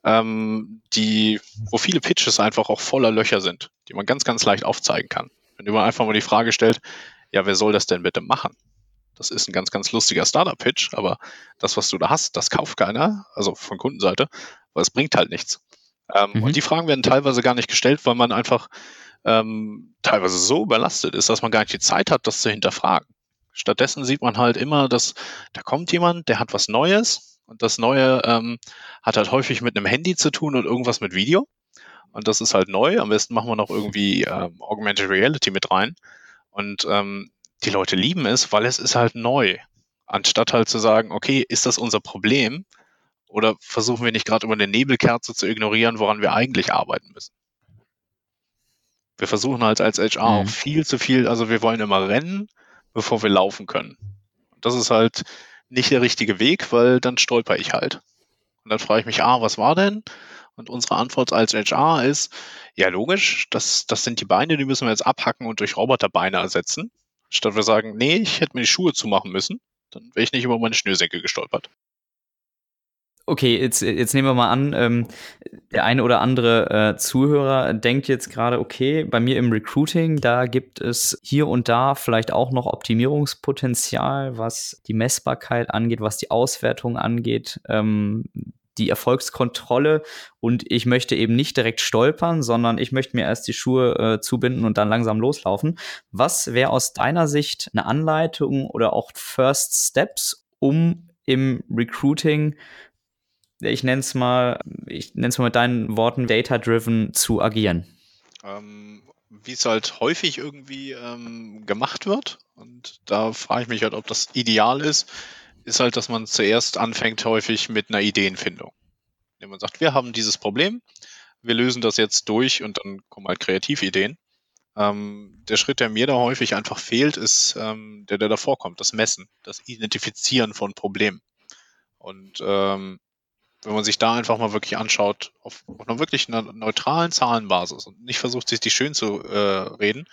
ähm, die, wo viele Pitches einfach auch voller Löcher sind, die man ganz, ganz leicht aufzeigen kann. Wenn man einfach mal die Frage stellt, ja, wer soll das denn bitte machen? Das ist ein ganz, ganz lustiger Startup-Pitch, aber das, was du da hast, das kauft keiner, also von Kundenseite, weil es bringt halt nichts. Ähm, mhm. Und die Fragen werden teilweise gar nicht gestellt, weil man einfach ähm, teilweise so überlastet ist, dass man gar nicht die Zeit hat, das zu hinterfragen. Stattdessen sieht man halt immer, dass da kommt jemand, der hat was Neues, und das Neue ähm, hat halt häufig mit einem Handy zu tun und irgendwas mit Video. Und das ist halt neu. Am besten machen wir noch irgendwie ähm, Augmented Reality mit rein. Und ähm, die Leute lieben es, weil es ist halt neu. Anstatt halt zu sagen, okay, ist das unser Problem? Oder versuchen wir nicht gerade über eine Nebelkerze zu ignorieren, woran wir eigentlich arbeiten müssen? Wir versuchen halt als HR mhm. auch viel zu viel, also wir wollen immer rennen, bevor wir laufen können. Und das ist halt nicht der richtige Weg, weil dann stolper ich halt. Und dann frage ich mich, ah, was war denn? Und unsere Antwort als HR ist, ja logisch, das, das sind die Beine, die müssen wir jetzt abhacken und durch Roboterbeine ersetzen. Statt wir sagen, nee, ich hätte mir die Schuhe zumachen müssen, dann wäre ich nicht über meine Schnürsenkel gestolpert. Okay, jetzt, jetzt nehmen wir mal an, ähm, der eine oder andere äh, Zuhörer denkt jetzt gerade, okay, bei mir im Recruiting, da gibt es hier und da vielleicht auch noch Optimierungspotenzial, was die Messbarkeit angeht, was die Auswertung angeht, ähm, die Erfolgskontrolle und ich möchte eben nicht direkt stolpern, sondern ich möchte mir erst die Schuhe äh, zubinden und dann langsam loslaufen. Was wäre aus deiner Sicht eine Anleitung oder auch First Steps, um im Recruiting ich nenne es mal, ich nenne es mal mit deinen Worten, data-driven zu agieren? Ähm, Wie es halt häufig irgendwie ähm, gemacht wird, und da frage ich mich halt, ob das ideal ist, ist halt, dass man zuerst anfängt häufig mit einer Ideenfindung. Indem man sagt, wir haben dieses Problem, wir lösen das jetzt durch und dann kommen halt Kreativideen. Ähm, der Schritt, der mir da häufig einfach fehlt, ist ähm, der, der davor kommt, das Messen, das Identifizieren von Problemen. Und ähm, wenn man sich da einfach mal wirklich anschaut, auf, auf einer wirklich neutralen Zahlenbasis und nicht versucht, sich die schön zu äh, reden,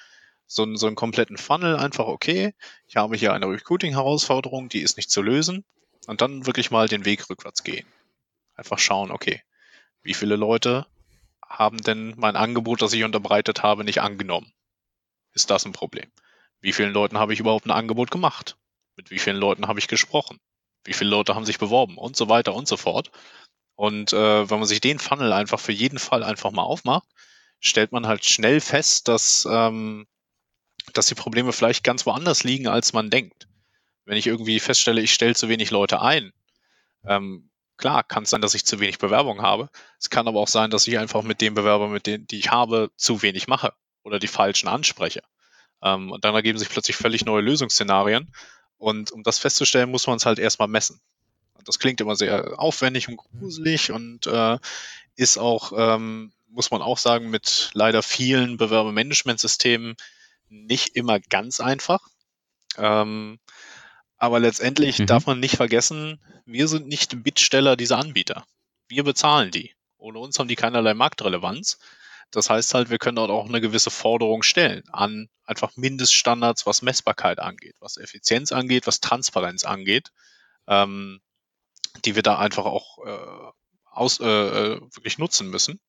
so, so einen kompletten Funnel einfach, okay, ich habe hier eine Recruiting-Herausforderung, die ist nicht zu lösen und dann wirklich mal den Weg rückwärts gehen. Einfach schauen, okay, wie viele Leute haben denn mein Angebot, das ich unterbreitet habe, nicht angenommen? Ist das ein Problem? Wie vielen Leuten habe ich überhaupt ein Angebot gemacht? Mit wie vielen Leuten habe ich gesprochen? Wie viele Leute haben sich beworben? Und so weiter und so fort. Und äh, wenn man sich den Funnel einfach für jeden Fall einfach mal aufmacht, stellt man halt schnell fest, dass, ähm, dass die Probleme vielleicht ganz woanders liegen, als man denkt. Wenn ich irgendwie feststelle, ich stelle zu wenig Leute ein, ähm, klar, kann es sein, dass ich zu wenig Bewerbung habe. Es kann aber auch sein, dass ich einfach mit den Bewerbern, mit denen, die ich habe, zu wenig mache oder die falschen anspreche. Ähm, und dann ergeben sich plötzlich völlig neue Lösungsszenarien. Und um das festzustellen, muss man es halt erstmal messen. Und das klingt immer sehr aufwendig und gruselig und äh, ist auch, ähm, muss man auch sagen, mit leider vielen Bewerbermanagementsystemen nicht immer ganz einfach. Ähm, aber letztendlich mhm. darf man nicht vergessen, wir sind nicht Bittsteller dieser Anbieter. Wir bezahlen die. Ohne uns haben die keinerlei Marktrelevanz. Das heißt halt, wir können dort auch eine gewisse Forderung stellen an einfach Mindeststandards, was Messbarkeit angeht, was Effizienz angeht, was Transparenz angeht, ähm, die wir da einfach auch äh, aus, äh, äh wirklich nutzen müssen.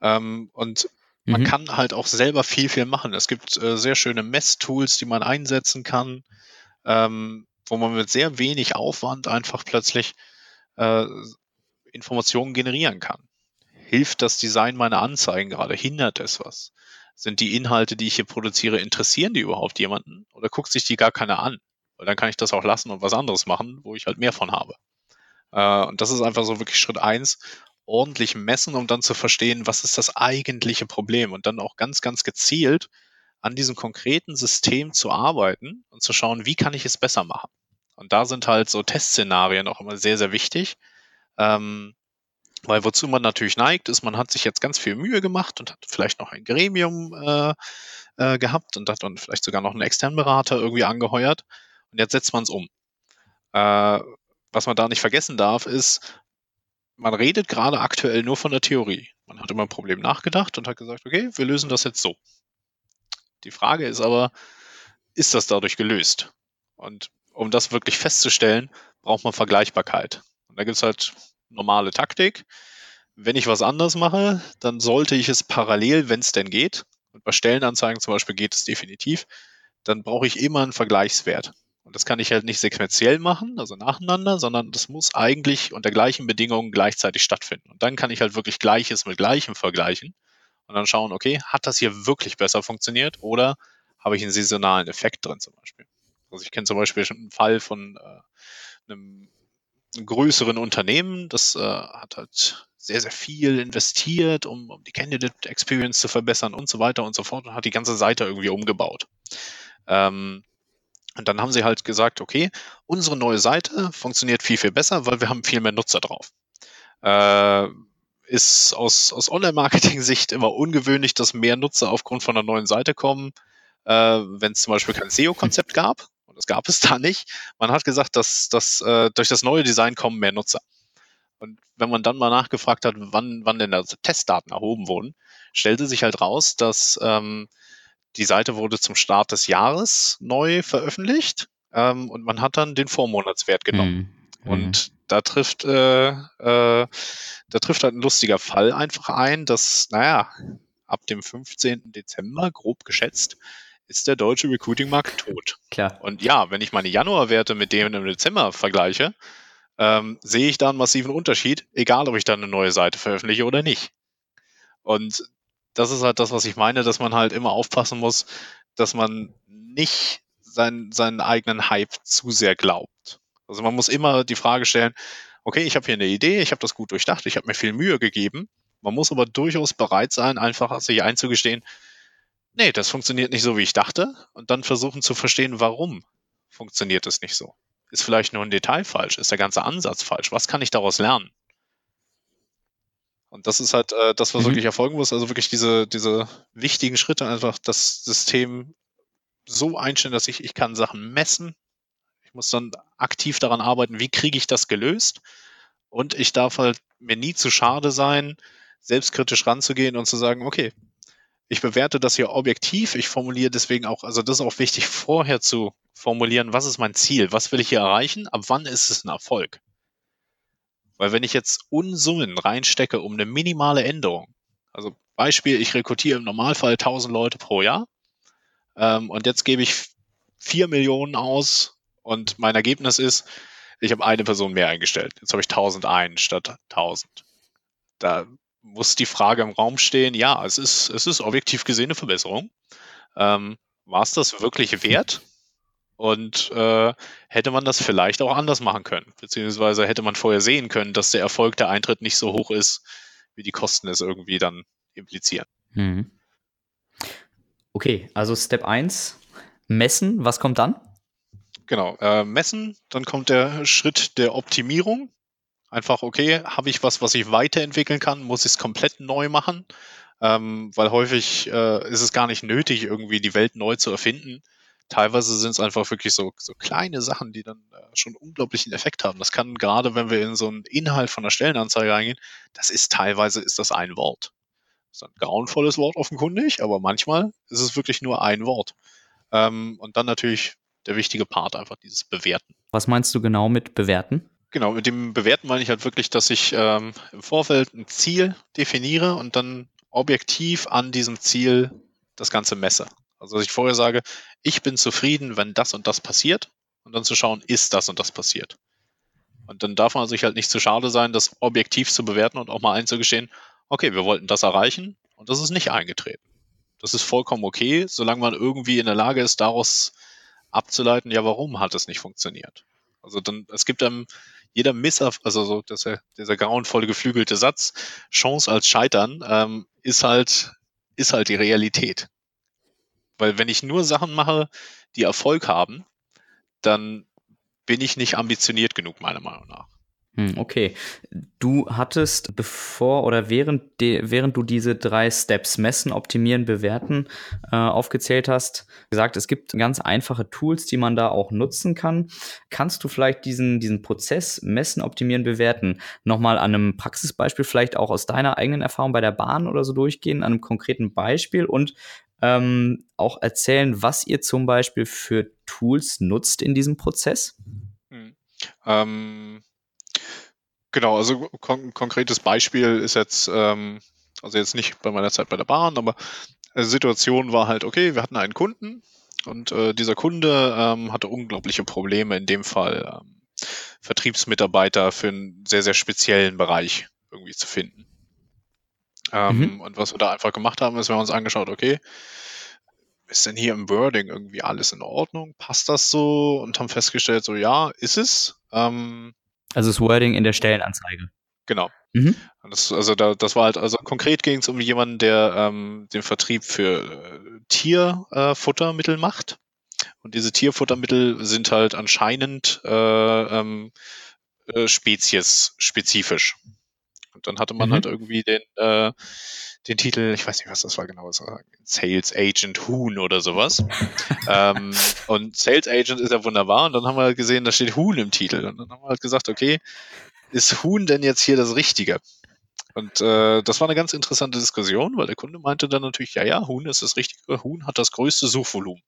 Ähm, und man mhm. kann halt auch selber viel, viel machen. Es gibt äh, sehr schöne Messtools, die man einsetzen kann. Ähm, wo man mit sehr wenig Aufwand einfach plötzlich äh, Informationen generieren kann. Hilft das Design meiner Anzeigen gerade? Hindert es was? Sind die Inhalte, die ich hier produziere, interessieren die überhaupt jemanden? Oder guckt sich die gar keiner an? Weil dann kann ich das auch lassen und was anderes machen, wo ich halt mehr von habe. Äh, und das ist einfach so wirklich Schritt eins, ordentlich messen, um dann zu verstehen, was ist das eigentliche Problem und dann auch ganz, ganz gezielt an diesem konkreten System zu arbeiten und zu schauen, wie kann ich es besser machen. Und da sind halt so Testszenarien auch immer sehr, sehr wichtig. Ähm, weil wozu man natürlich neigt, ist, man hat sich jetzt ganz viel Mühe gemacht und hat vielleicht noch ein Gremium äh, äh, gehabt und hat dann vielleicht sogar noch einen externen Berater irgendwie angeheuert. Und jetzt setzt man es um. Äh, was man da nicht vergessen darf, ist, man redet gerade aktuell nur von der Theorie. Man hat immer ein Problem nachgedacht und hat gesagt, okay, wir lösen das jetzt so. Die Frage ist aber, ist das dadurch gelöst? Und um das wirklich festzustellen, braucht man Vergleichbarkeit. Und da gibt es halt normale Taktik. Wenn ich was anders mache, dann sollte ich es parallel, wenn es denn geht, und bei Stellenanzeigen zum Beispiel geht es definitiv, dann brauche ich immer einen Vergleichswert. Und das kann ich halt nicht sequenziell machen, also nacheinander, sondern das muss eigentlich unter gleichen Bedingungen gleichzeitig stattfinden. Und dann kann ich halt wirklich Gleiches mit Gleichem vergleichen und dann schauen, okay, hat das hier wirklich besser funktioniert oder habe ich einen saisonalen Effekt drin zum Beispiel? Also ich kenne zum Beispiel schon einen Fall von äh, einem, größeren Unternehmen, das äh, hat halt sehr, sehr viel investiert, um, um die Candidate Experience zu verbessern und so weiter und so fort und hat die ganze Seite irgendwie umgebaut. Ähm, und dann haben sie halt gesagt, okay, unsere neue Seite funktioniert viel, viel besser, weil wir haben viel mehr Nutzer drauf. Äh, ist aus, aus Online-Marketing-Sicht immer ungewöhnlich, dass mehr Nutzer aufgrund von einer neuen Seite kommen, äh, wenn es zum Beispiel kein SEO-Konzept gab. Und das gab es [LAUGHS] da nicht. Man hat gesagt, dass, dass äh, durch das neue Design kommen mehr Nutzer. Und wenn man dann mal nachgefragt hat, wann, wann denn da Testdaten erhoben wurden, stellte sich halt raus, dass ähm, die Seite wurde zum Start des Jahres neu veröffentlicht ähm, und man hat dann den Vormonatswert genommen. Mhm. Und da trifft, äh, äh, da trifft halt ein lustiger Fall einfach ein, dass, naja, ab dem 15. Dezember, grob geschätzt, ist der deutsche Recruiting-Markt tot. Klar. Und ja, wenn ich meine Januarwerte mit denen im Dezember vergleiche, ähm, sehe ich da einen massiven Unterschied, egal ob ich dann eine neue Seite veröffentliche oder nicht. Und das ist halt das, was ich meine, dass man halt immer aufpassen muss, dass man nicht seinen, seinen eigenen Hype zu sehr glaubt. Also man muss immer die Frage stellen, okay, ich habe hier eine Idee, ich habe das gut durchdacht, ich habe mir viel Mühe gegeben. Man muss aber durchaus bereit sein, einfach sich einzugestehen, nee, das funktioniert nicht so, wie ich dachte, und dann versuchen zu verstehen, warum funktioniert es nicht so. Ist vielleicht nur ein Detail falsch? Ist der ganze Ansatz falsch? Was kann ich daraus lernen? Und das ist halt äh, das, was mhm. wirklich erfolgen muss. Also wirklich diese, diese wichtigen Schritte, einfach das System so einstellen, dass ich, ich kann Sachen messen. Ich muss dann aktiv daran arbeiten, wie kriege ich das gelöst. Und ich darf halt mir nie zu schade sein, selbstkritisch ranzugehen und zu sagen, okay, ich bewerte das hier objektiv. Ich formuliere deswegen auch, also das ist auch wichtig, vorher zu formulieren, was ist mein Ziel? Was will ich hier erreichen? Ab wann ist es ein Erfolg? Weil wenn ich jetzt Unsummen reinstecke um eine minimale Änderung, also Beispiel, ich rekrutiere im Normalfall 1000 Leute pro Jahr ähm, und jetzt gebe ich 4 Millionen aus und mein Ergebnis ist, ich habe eine Person mehr eingestellt. Jetzt habe ich 1001 statt 1000. Da muss die Frage im Raum stehen, ja, es ist, es ist objektiv gesehen eine Verbesserung. Ähm, War es das wirklich wert? Und äh, hätte man das vielleicht auch anders machen können, beziehungsweise hätte man vorher sehen können, dass der Erfolg der Eintritt nicht so hoch ist, wie die Kosten es irgendwie dann implizieren. Mhm. Okay, also Step 1, messen, was kommt dann? Genau, äh, messen, dann kommt der Schritt der Optimierung. Einfach, okay, habe ich was, was ich weiterentwickeln kann? Muss ich es komplett neu machen? Ähm, weil häufig äh, ist es gar nicht nötig, irgendwie die Welt neu zu erfinden. Teilweise sind es einfach wirklich so, so kleine Sachen, die dann äh, schon unglaublichen Effekt haben. Das kann gerade, wenn wir in so einen Inhalt von einer Stellenanzeige eingehen, das ist teilweise ist das ein Wort. Das ist ein grauenvolles Wort offenkundig, aber manchmal ist es wirklich nur ein Wort. Ähm, und dann natürlich der wichtige Part, einfach dieses Bewerten. Was meinst du genau mit bewerten? Genau, mit dem Bewerten meine ich halt wirklich, dass ich ähm, im Vorfeld ein Ziel definiere und dann objektiv an diesem Ziel das Ganze messe. Also dass ich vorher sage, ich bin zufrieden, wenn das und das passiert und dann zu schauen, ist das und das passiert. Und dann darf man sich halt nicht zu schade sein, das objektiv zu bewerten und auch mal einzugestehen, okay, wir wollten das erreichen und das ist nicht eingetreten. Das ist vollkommen okay, solange man irgendwie in der Lage ist, daraus abzuleiten, ja, warum hat es nicht funktioniert? Also dann, es gibt dann jeder Misserfolg, also so dieser, dieser grauenvolle geflügelte Satz, Chance als Scheitern, ähm, ist halt, ist halt die Realität. Weil wenn ich nur Sachen mache, die Erfolg haben, dann bin ich nicht ambitioniert genug, meiner Meinung nach. Hm, okay. Du hattest bevor oder während, de, während du diese drei Steps messen, optimieren, bewerten äh, aufgezählt hast, gesagt, es gibt ganz einfache Tools, die man da auch nutzen kann. Kannst du vielleicht diesen, diesen Prozess messen, optimieren, bewerten nochmal an einem Praxisbeispiel, vielleicht auch aus deiner eigenen Erfahrung bei der Bahn oder so durchgehen, an einem konkreten Beispiel und ähm, auch erzählen, was ihr zum Beispiel für Tools nutzt in diesem Prozess? Hm. Ähm Genau, also kon konkretes Beispiel ist jetzt, ähm, also jetzt nicht bei meiner Zeit bei der Bahn, aber die Situation war halt, okay, wir hatten einen Kunden und äh, dieser Kunde ähm, hatte unglaubliche Probleme, in dem Fall ähm, Vertriebsmitarbeiter für einen sehr, sehr speziellen Bereich irgendwie zu finden. Ähm, mhm. Und was wir da einfach gemacht haben, ist, wir haben uns angeschaut, okay, ist denn hier im Wording irgendwie alles in Ordnung? Passt das so? Und haben festgestellt, so ja, ist es. Ähm, also das Wording in der Stellenanzeige. Genau. Mhm. Das, also da, das war halt, also konkret ging es um jemanden, der ähm, den Vertrieb für äh, Tierfuttermittel äh, macht. Und diese Tierfuttermittel sind halt anscheinend äh, ähm, äh, spezies-spezifisch. Und dann hatte man mhm. halt irgendwie den, äh, den Titel, ich weiß nicht, was das war genau, Sales Agent Huhn oder sowas. [LAUGHS] ähm, und Sales Agent ist ja wunderbar. Und dann haben wir halt gesehen, da steht Huhn im Titel. Und dann haben wir halt gesagt, okay, ist Huhn denn jetzt hier das Richtige? Und äh, das war eine ganz interessante Diskussion, weil der Kunde meinte dann natürlich, ja, ja, Huhn ist das Richtige. Huhn hat das größte Suchvolumen.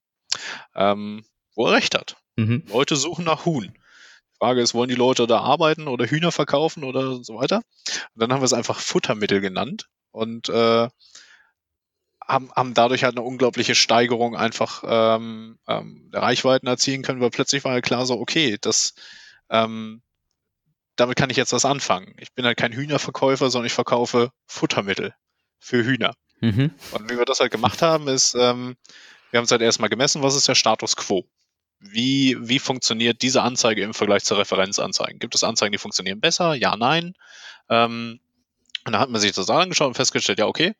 Ähm, wo er recht hat. Mhm. Leute suchen nach Huhn. Die Frage ist, wollen die Leute da arbeiten oder Hühner verkaufen oder so weiter? Und dann haben wir es einfach Futtermittel genannt und äh, haben, haben dadurch halt eine unglaubliche Steigerung einfach ähm, ähm, der Reichweiten erzielen können, weil plötzlich war halt klar so, okay, das ähm, damit kann ich jetzt was anfangen. Ich bin halt kein Hühnerverkäufer, sondern ich verkaufe Futtermittel für Hühner. Mhm. Und wie wir das halt gemacht haben, ist, ähm, wir haben es halt erstmal gemessen, was ist der Status quo. Wie, wie funktioniert diese Anzeige im Vergleich zur Referenzanzeigen? Gibt es Anzeigen, die funktionieren besser? Ja, nein. Ähm, und da hat man sich das angeschaut und festgestellt, ja, okay,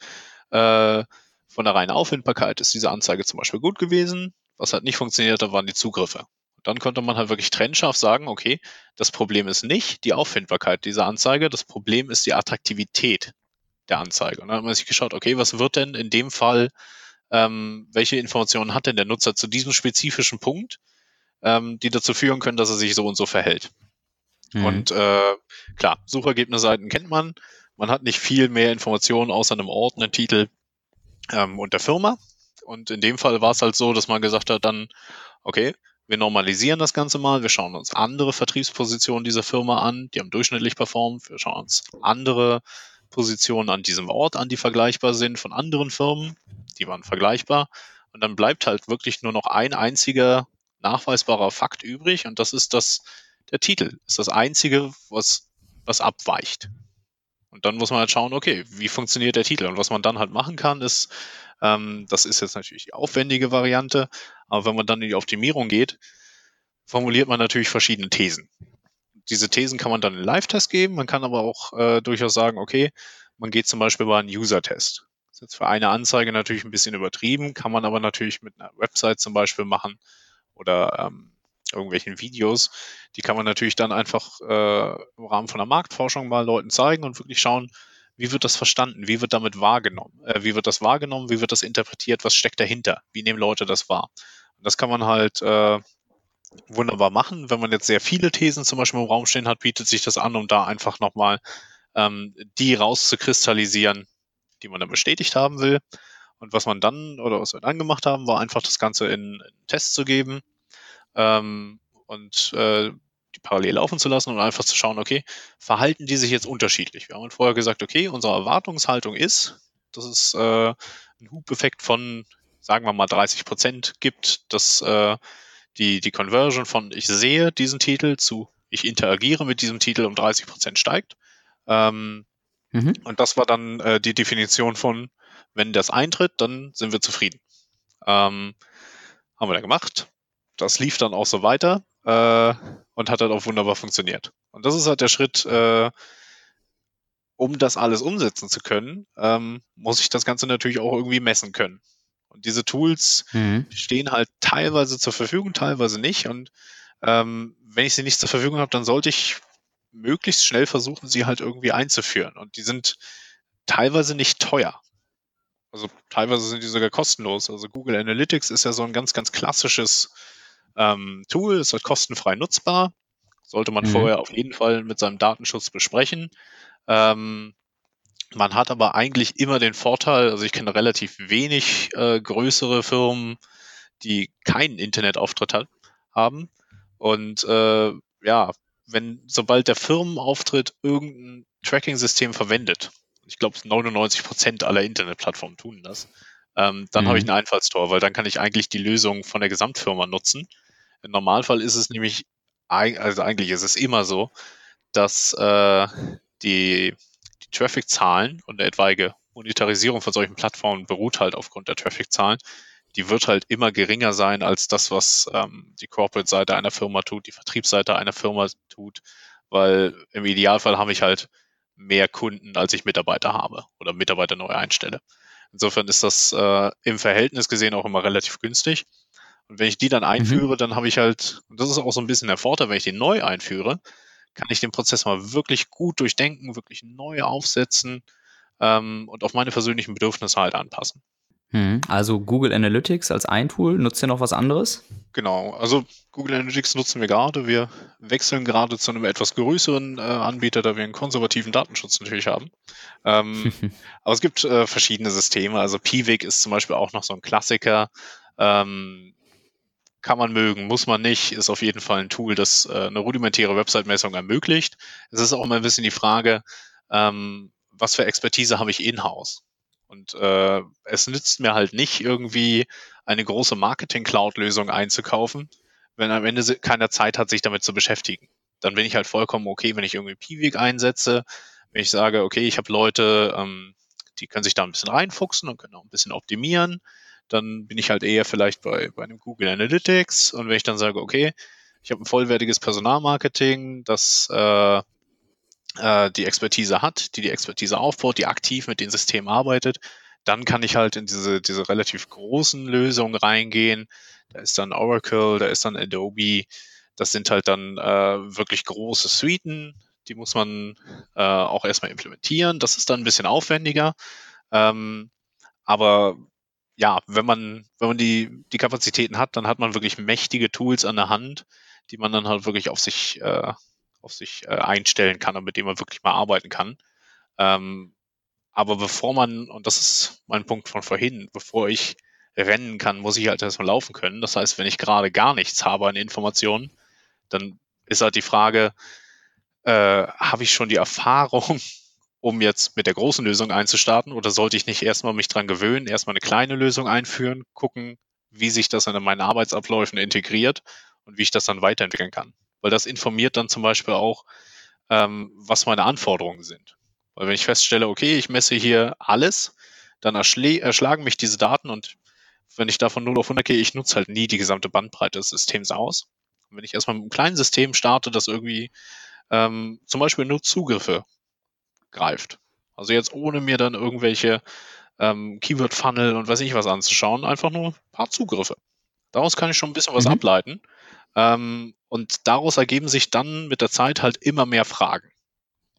äh, von der reinen Auffindbarkeit ist diese Anzeige zum Beispiel gut gewesen. Was halt nicht funktioniert hat, waren die Zugriffe. Und dann konnte man halt wirklich trennscharf sagen, okay, das Problem ist nicht die Auffindbarkeit dieser Anzeige, das Problem ist die Attraktivität der Anzeige. Und dann hat man sich geschaut, okay, was wird denn in dem Fall, ähm, welche Informationen hat denn der Nutzer zu diesem spezifischen Punkt, ähm, die dazu führen können, dass er sich so und so verhält. Mhm. Und äh, klar, Suchergebnisseiten kennt man. Man hat nicht viel mehr Informationen außer einem Ort, einem Titel ähm, und der Firma. Und in dem Fall war es halt so, dass man gesagt hat, dann, okay, wir normalisieren das Ganze mal, wir schauen uns andere Vertriebspositionen dieser Firma an, die haben durchschnittlich performt, wir schauen uns andere Positionen an diesem Ort an, die vergleichbar sind von anderen Firmen, die waren vergleichbar. Und dann bleibt halt wirklich nur noch ein einziger nachweisbarer Fakt übrig und das ist das, der Titel. Ist das einzige, was, was abweicht. Und dann muss man halt schauen, okay, wie funktioniert der Titel? Und was man dann halt machen kann, ist, ähm, das ist jetzt natürlich die aufwendige Variante, aber wenn man dann in die Optimierung geht, formuliert man natürlich verschiedene Thesen. Diese Thesen kann man dann in Live-Test geben, man kann aber auch äh, durchaus sagen, okay, man geht zum Beispiel bei einen User-Test. Das ist jetzt für eine Anzeige natürlich ein bisschen übertrieben, kann man aber natürlich mit einer Website zum Beispiel machen oder ähm, irgendwelchen Videos. Die kann man natürlich dann einfach äh, im Rahmen von der Marktforschung mal Leuten zeigen und wirklich schauen, wie wird das verstanden, wie wird damit wahrgenommen, äh, wie wird das wahrgenommen, wie wird das interpretiert, was steckt dahinter, wie nehmen Leute das wahr. Und das kann man halt äh, wunderbar machen. Wenn man jetzt sehr viele Thesen zum Beispiel im Raum stehen hat, bietet sich das an, um da einfach nochmal ähm, die rauszukristallisieren, die man dann bestätigt haben will. Und was man dann oder was wir dann gemacht haben, war einfach das Ganze in, in Test zu geben ähm, und äh, die parallel laufen zu lassen und einfach zu schauen, okay, verhalten die sich jetzt unterschiedlich? Wir haben vorher gesagt, okay, unsere Erwartungshaltung ist, dass es äh, einen Hubeffekt von, sagen wir mal, 30 Prozent gibt, dass äh, die, die Conversion von ich sehe diesen Titel zu ich interagiere mit diesem Titel um 30 Prozent steigt. Ähm, mhm. Und das war dann äh, die Definition von, wenn das eintritt, dann sind wir zufrieden. Ähm, haben wir dann gemacht das lief dann auch so weiter äh, und hat dann auch wunderbar funktioniert. Und das ist halt der Schritt, äh, um das alles umsetzen zu können, ähm, muss ich das Ganze natürlich auch irgendwie messen können. Und diese Tools mhm. stehen halt teilweise zur Verfügung, teilweise nicht. Und ähm, wenn ich sie nicht zur Verfügung habe, dann sollte ich möglichst schnell versuchen, sie halt irgendwie einzuführen. Und die sind teilweise nicht teuer. Also teilweise sind die sogar kostenlos. Also Google Analytics ist ja so ein ganz, ganz klassisches ähm, Tool, ist halt kostenfrei nutzbar. Sollte man mhm. vorher auf jeden Fall mit seinem Datenschutz besprechen. Ähm, man hat aber eigentlich immer den Vorteil, also ich kenne relativ wenig äh, größere Firmen, die keinen Internetauftritt hat, haben. Und äh, ja, wenn sobald der Firmenauftritt irgendein Tracking-System verwendet, ich glaube 99 Prozent aller Internetplattformen tun das, ähm, dann mhm. habe ich ein Einfallstor, weil dann kann ich eigentlich die Lösung von der Gesamtfirma nutzen. Im Normalfall ist es nämlich, also eigentlich ist es immer so, dass äh, die, die Traffic-Zahlen und eine etwaige Monetarisierung von solchen Plattformen beruht halt aufgrund der Traffic-Zahlen. Die wird halt immer geringer sein als das, was ähm, die Corporate-Seite einer Firma tut, die Vertriebsseite einer Firma tut, weil im Idealfall habe ich halt mehr Kunden, als ich Mitarbeiter habe oder Mitarbeiter neu einstelle. Insofern ist das äh, im Verhältnis gesehen auch immer relativ günstig. Und wenn ich die dann mhm. einführe, mhm. dann habe ich halt, und das ist auch so ein bisschen der Vorteil, wenn ich die neu einführe, kann ich den Prozess mal wirklich gut durchdenken, wirklich neu aufsetzen ähm, und auf meine persönlichen Bedürfnisse halt anpassen. Mhm. Also Google Analytics als ein Tool, nutzt ihr noch was anderes? Genau, also Google Analytics nutzen wir gerade. Wir wechseln gerade zu einem etwas größeren äh, Anbieter, da wir einen konservativen Datenschutz natürlich haben. Ähm, [LAUGHS] aber es gibt äh, verschiedene Systeme. Also Piwik ist zum Beispiel auch noch so ein Klassiker. Ähm, kann man mögen, muss man nicht, ist auf jeden Fall ein Tool, das äh, eine rudimentäre Website-Messung ermöglicht. Es ist auch immer ein bisschen die Frage, ähm, was für Expertise habe ich in-house? Und äh, es nützt mir halt nicht irgendwie eine große Marketing-Cloud-Lösung einzukaufen, wenn am Ende keiner Zeit hat, sich damit zu beschäftigen. Dann bin ich halt vollkommen okay, wenn ich irgendwie Piwik einsetze, wenn ich sage, okay, ich habe Leute, ähm, die können sich da ein bisschen reinfuchsen und können auch ein bisschen optimieren, dann bin ich halt eher vielleicht bei, bei einem Google Analytics und wenn ich dann sage, okay, ich habe ein vollwertiges Personalmarketing, das äh, äh, die Expertise hat, die die Expertise aufbaut, die aktiv mit den Systemen arbeitet, dann kann ich halt in diese, diese relativ großen Lösungen reingehen. Da ist dann Oracle, da ist dann Adobe. Das sind halt dann äh, wirklich große Suiten. Die muss man äh, auch erstmal implementieren. Das ist dann ein bisschen aufwendiger. Ähm, aber ja, wenn man, wenn man die, die Kapazitäten hat, dann hat man wirklich mächtige Tools an der Hand, die man dann halt wirklich auf sich, äh, auf sich äh, einstellen kann und mit denen man wirklich mal arbeiten kann. Ähm, aber bevor man, und das ist mein Punkt von vorhin, bevor ich rennen kann, muss ich halt erstmal laufen können. Das heißt, wenn ich gerade gar nichts habe an Informationen, dann ist halt die Frage, äh, habe ich schon die Erfahrung, [LAUGHS] um jetzt mit der großen Lösung einzustarten oder sollte ich nicht erstmal mich dran gewöhnen, erstmal eine kleine Lösung einführen, gucken, wie sich das in meinen Arbeitsabläufen integriert und wie ich das dann weiterentwickeln kann weil das informiert dann zum Beispiel auch, ähm, was meine Anforderungen sind. Weil wenn ich feststelle, okay, ich messe hier alles, dann erschlagen mich diese Daten und wenn ich davon 0 auf 100 gehe, ich nutze halt nie die gesamte Bandbreite des Systems aus. Und wenn ich erstmal mit einem kleinen System starte, das irgendwie ähm, zum Beispiel nur Zugriffe greift, also jetzt ohne mir dann irgendwelche ähm, Keyword-Funnel und weiß ich was anzuschauen, einfach nur ein paar Zugriffe. Daraus kann ich schon ein bisschen was mhm. ableiten ähm, und daraus ergeben sich dann mit der Zeit halt immer mehr Fragen.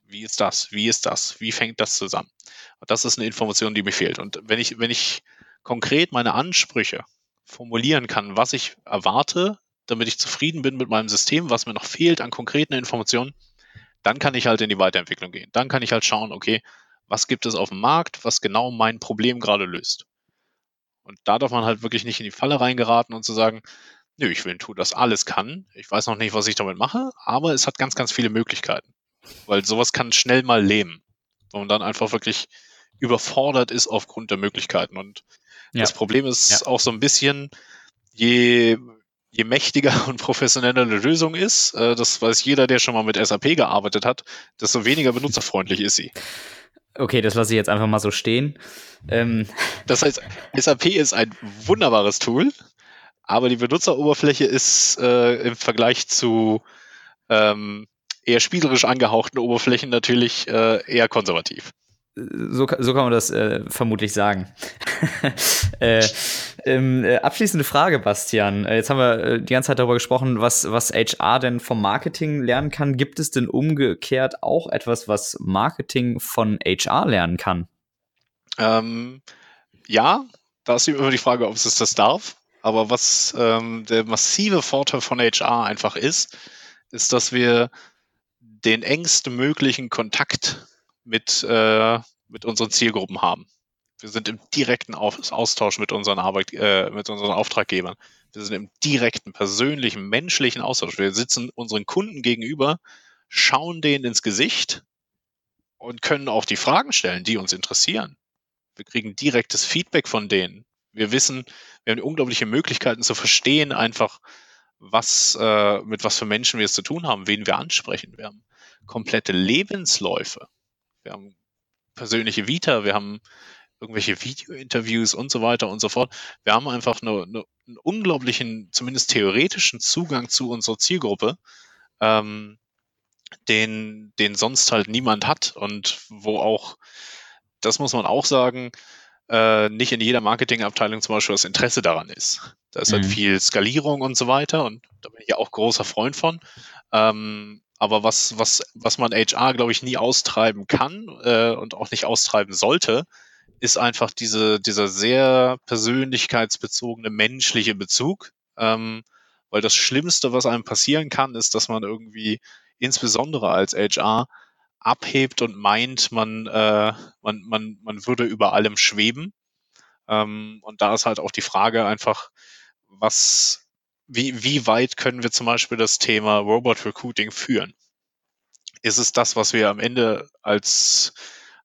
Wie ist das? Wie ist das? Wie fängt das zusammen? Das ist eine Information, die mir fehlt. Und wenn ich, wenn ich konkret meine Ansprüche formulieren kann, was ich erwarte, damit ich zufrieden bin mit meinem System, was mir noch fehlt an konkreten Informationen, dann kann ich halt in die Weiterentwicklung gehen. Dann kann ich halt schauen, okay, was gibt es auf dem Markt, was genau mein Problem gerade löst. Und da darf man halt wirklich nicht in die Falle reingeraten und zu sagen, Nö, ich will ein Tool, das alles kann. Ich weiß noch nicht, was ich damit mache, aber es hat ganz, ganz viele Möglichkeiten. Weil sowas kann schnell mal lähmen. Wo man dann einfach wirklich überfordert ist aufgrund der Möglichkeiten. Und ja. das Problem ist ja. auch so ein bisschen, je, je mächtiger [LAUGHS] und professioneller eine Lösung ist, äh, das weiß jeder, der schon mal mit SAP gearbeitet hat, desto weniger benutzerfreundlich ist sie. Okay, das lasse ich jetzt einfach mal so stehen. Ähm. Das heißt, SAP ist ein wunderbares Tool, aber die Benutzeroberfläche ist äh, im Vergleich zu ähm, eher spielerisch angehauchten Oberflächen natürlich äh, eher konservativ. So, so kann man das äh, vermutlich sagen. [LAUGHS] äh, ähm, äh, abschließende Frage, Bastian. Äh, jetzt haben wir äh, die ganze Zeit darüber gesprochen, was, was HR denn vom Marketing lernen kann. Gibt es denn umgekehrt auch etwas, was Marketing von HR lernen kann? Ähm, ja, da ist immer die Frage, ob es das darf. Aber was ähm, der massive Vorteil von HR einfach ist, ist, dass wir den engsten möglichen Kontakt mit, äh, mit unseren Zielgruppen haben. Wir sind im direkten Austausch mit unseren Arbeit, äh, mit unseren Auftraggebern. Wir sind im direkten, persönlichen, menschlichen Austausch. Wir sitzen unseren Kunden gegenüber, schauen denen ins Gesicht und können auch die Fragen stellen, die uns interessieren. Wir kriegen direktes Feedback von denen. Wir wissen, wir haben unglaubliche Möglichkeiten zu verstehen, einfach, was, äh, mit was für Menschen wir es zu tun haben, wen wir ansprechen. Wir haben komplette Lebensläufe. Wir haben persönliche Vita, wir haben irgendwelche Video-Interviews und so weiter und so fort. Wir haben einfach eine, eine, einen unglaublichen, zumindest theoretischen Zugang zu unserer Zielgruppe, ähm, den, den sonst halt niemand hat und wo auch, das muss man auch sagen, äh, nicht in jeder Marketingabteilung zum Beispiel das Interesse daran ist. Da ist halt mhm. halt viel Skalierung und so weiter und da bin ich ja auch großer Freund von. Ähm, aber was, was, was man HR, glaube ich, nie austreiben kann äh, und auch nicht austreiben sollte, ist einfach diese, dieser sehr persönlichkeitsbezogene menschliche Bezug. Ähm, weil das Schlimmste, was einem passieren kann, ist, dass man irgendwie insbesondere als HR abhebt und meint, man, äh, man, man, man würde über allem schweben. Ähm, und da ist halt auch die Frage einfach, was, wie, wie weit können wir zum Beispiel das Thema Robot Recruiting führen? Ist es das, was wir am Ende als,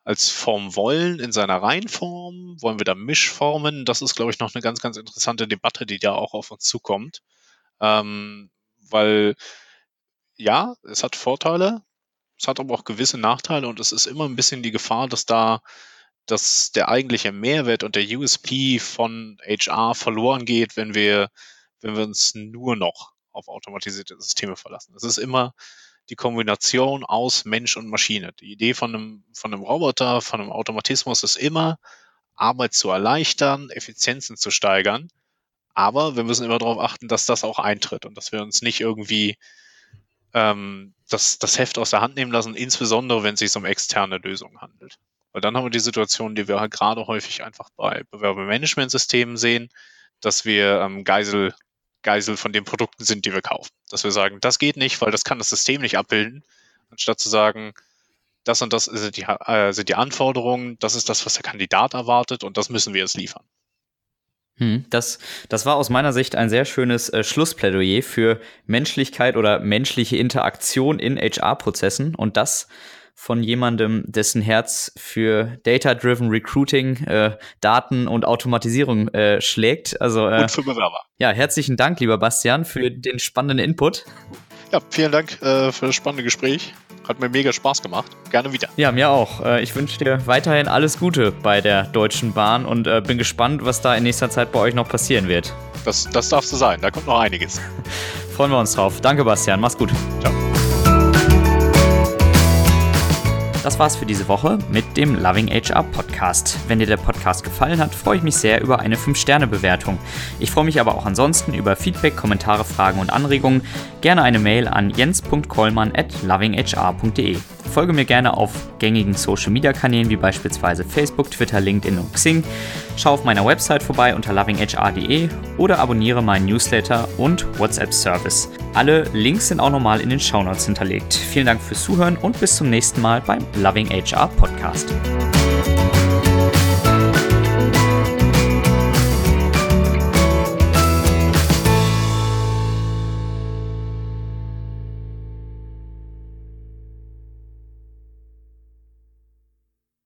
als Form wollen, in seiner Reihenform? Wollen wir da Mischformen? Das ist, glaube ich, noch eine ganz, ganz interessante Debatte, die da auch auf uns zukommt. Ähm, weil ja, es hat Vorteile, es hat aber auch gewisse Nachteile und es ist immer ein bisschen die Gefahr, dass da dass der eigentliche Mehrwert und der USP von HR verloren geht, wenn wir, wenn wir uns nur noch auf automatisierte Systeme verlassen. Es ist immer die Kombination aus Mensch und Maschine. Die Idee von einem, von einem Roboter, von einem Automatismus ist immer, Arbeit zu erleichtern, Effizienzen zu steigern. Aber wir müssen immer darauf achten, dass das auch eintritt und dass wir uns nicht irgendwie ähm, das, das Heft aus der Hand nehmen lassen, insbesondere wenn es sich um externe Lösungen handelt. Weil dann haben wir die Situation, die wir halt gerade häufig einfach bei Bewerbermanagementsystemen sehen, dass wir ähm, Geisel, Geisel von den Produkten sind, die wir kaufen. Dass wir sagen, das geht nicht, weil das kann das System nicht abbilden, anstatt zu sagen, das und das sind die, äh, sind die Anforderungen, das ist das, was der Kandidat erwartet und das müssen wir jetzt liefern. Hm, das, das war aus meiner Sicht ein sehr schönes äh, Schlussplädoyer für Menschlichkeit oder menschliche Interaktion in HR-Prozessen und das von jemandem, dessen Herz für Data-Driven Recruiting, äh, Daten und Automatisierung äh, schlägt. Also, äh, und für Bewerber. Ja, herzlichen Dank, lieber Bastian, für den spannenden Input. Ja, vielen Dank äh, für das spannende Gespräch. Hat mir mega Spaß gemacht. Gerne wieder. Ja, mir auch. Äh, ich wünsche dir weiterhin alles Gute bei der Deutschen Bahn und äh, bin gespannt, was da in nächster Zeit bei euch noch passieren wird. Das, das darf so sein. Da kommt noch einiges. [LAUGHS] Freuen wir uns drauf. Danke, Bastian. Mach's gut. Ciao. Das war's für diese Woche mit dem Loving HR Podcast. Wenn dir der Podcast gefallen hat, freue ich mich sehr über eine 5-Sterne-Bewertung. Ich freue mich aber auch ansonsten über Feedback, Kommentare, Fragen und Anregungen. Gerne eine Mail an jens.kollmann at lovinghr.de. Folge mir gerne auf gängigen Social Media Kanälen wie beispielsweise Facebook, Twitter, LinkedIn und Xing. Schau auf meiner Website vorbei unter lovinghr.de oder abonniere meinen Newsletter und WhatsApp-Service. Alle Links sind auch nochmal in den Shownotes hinterlegt. Vielen Dank fürs Zuhören und bis zum nächsten Mal beim Loving HR Podcast.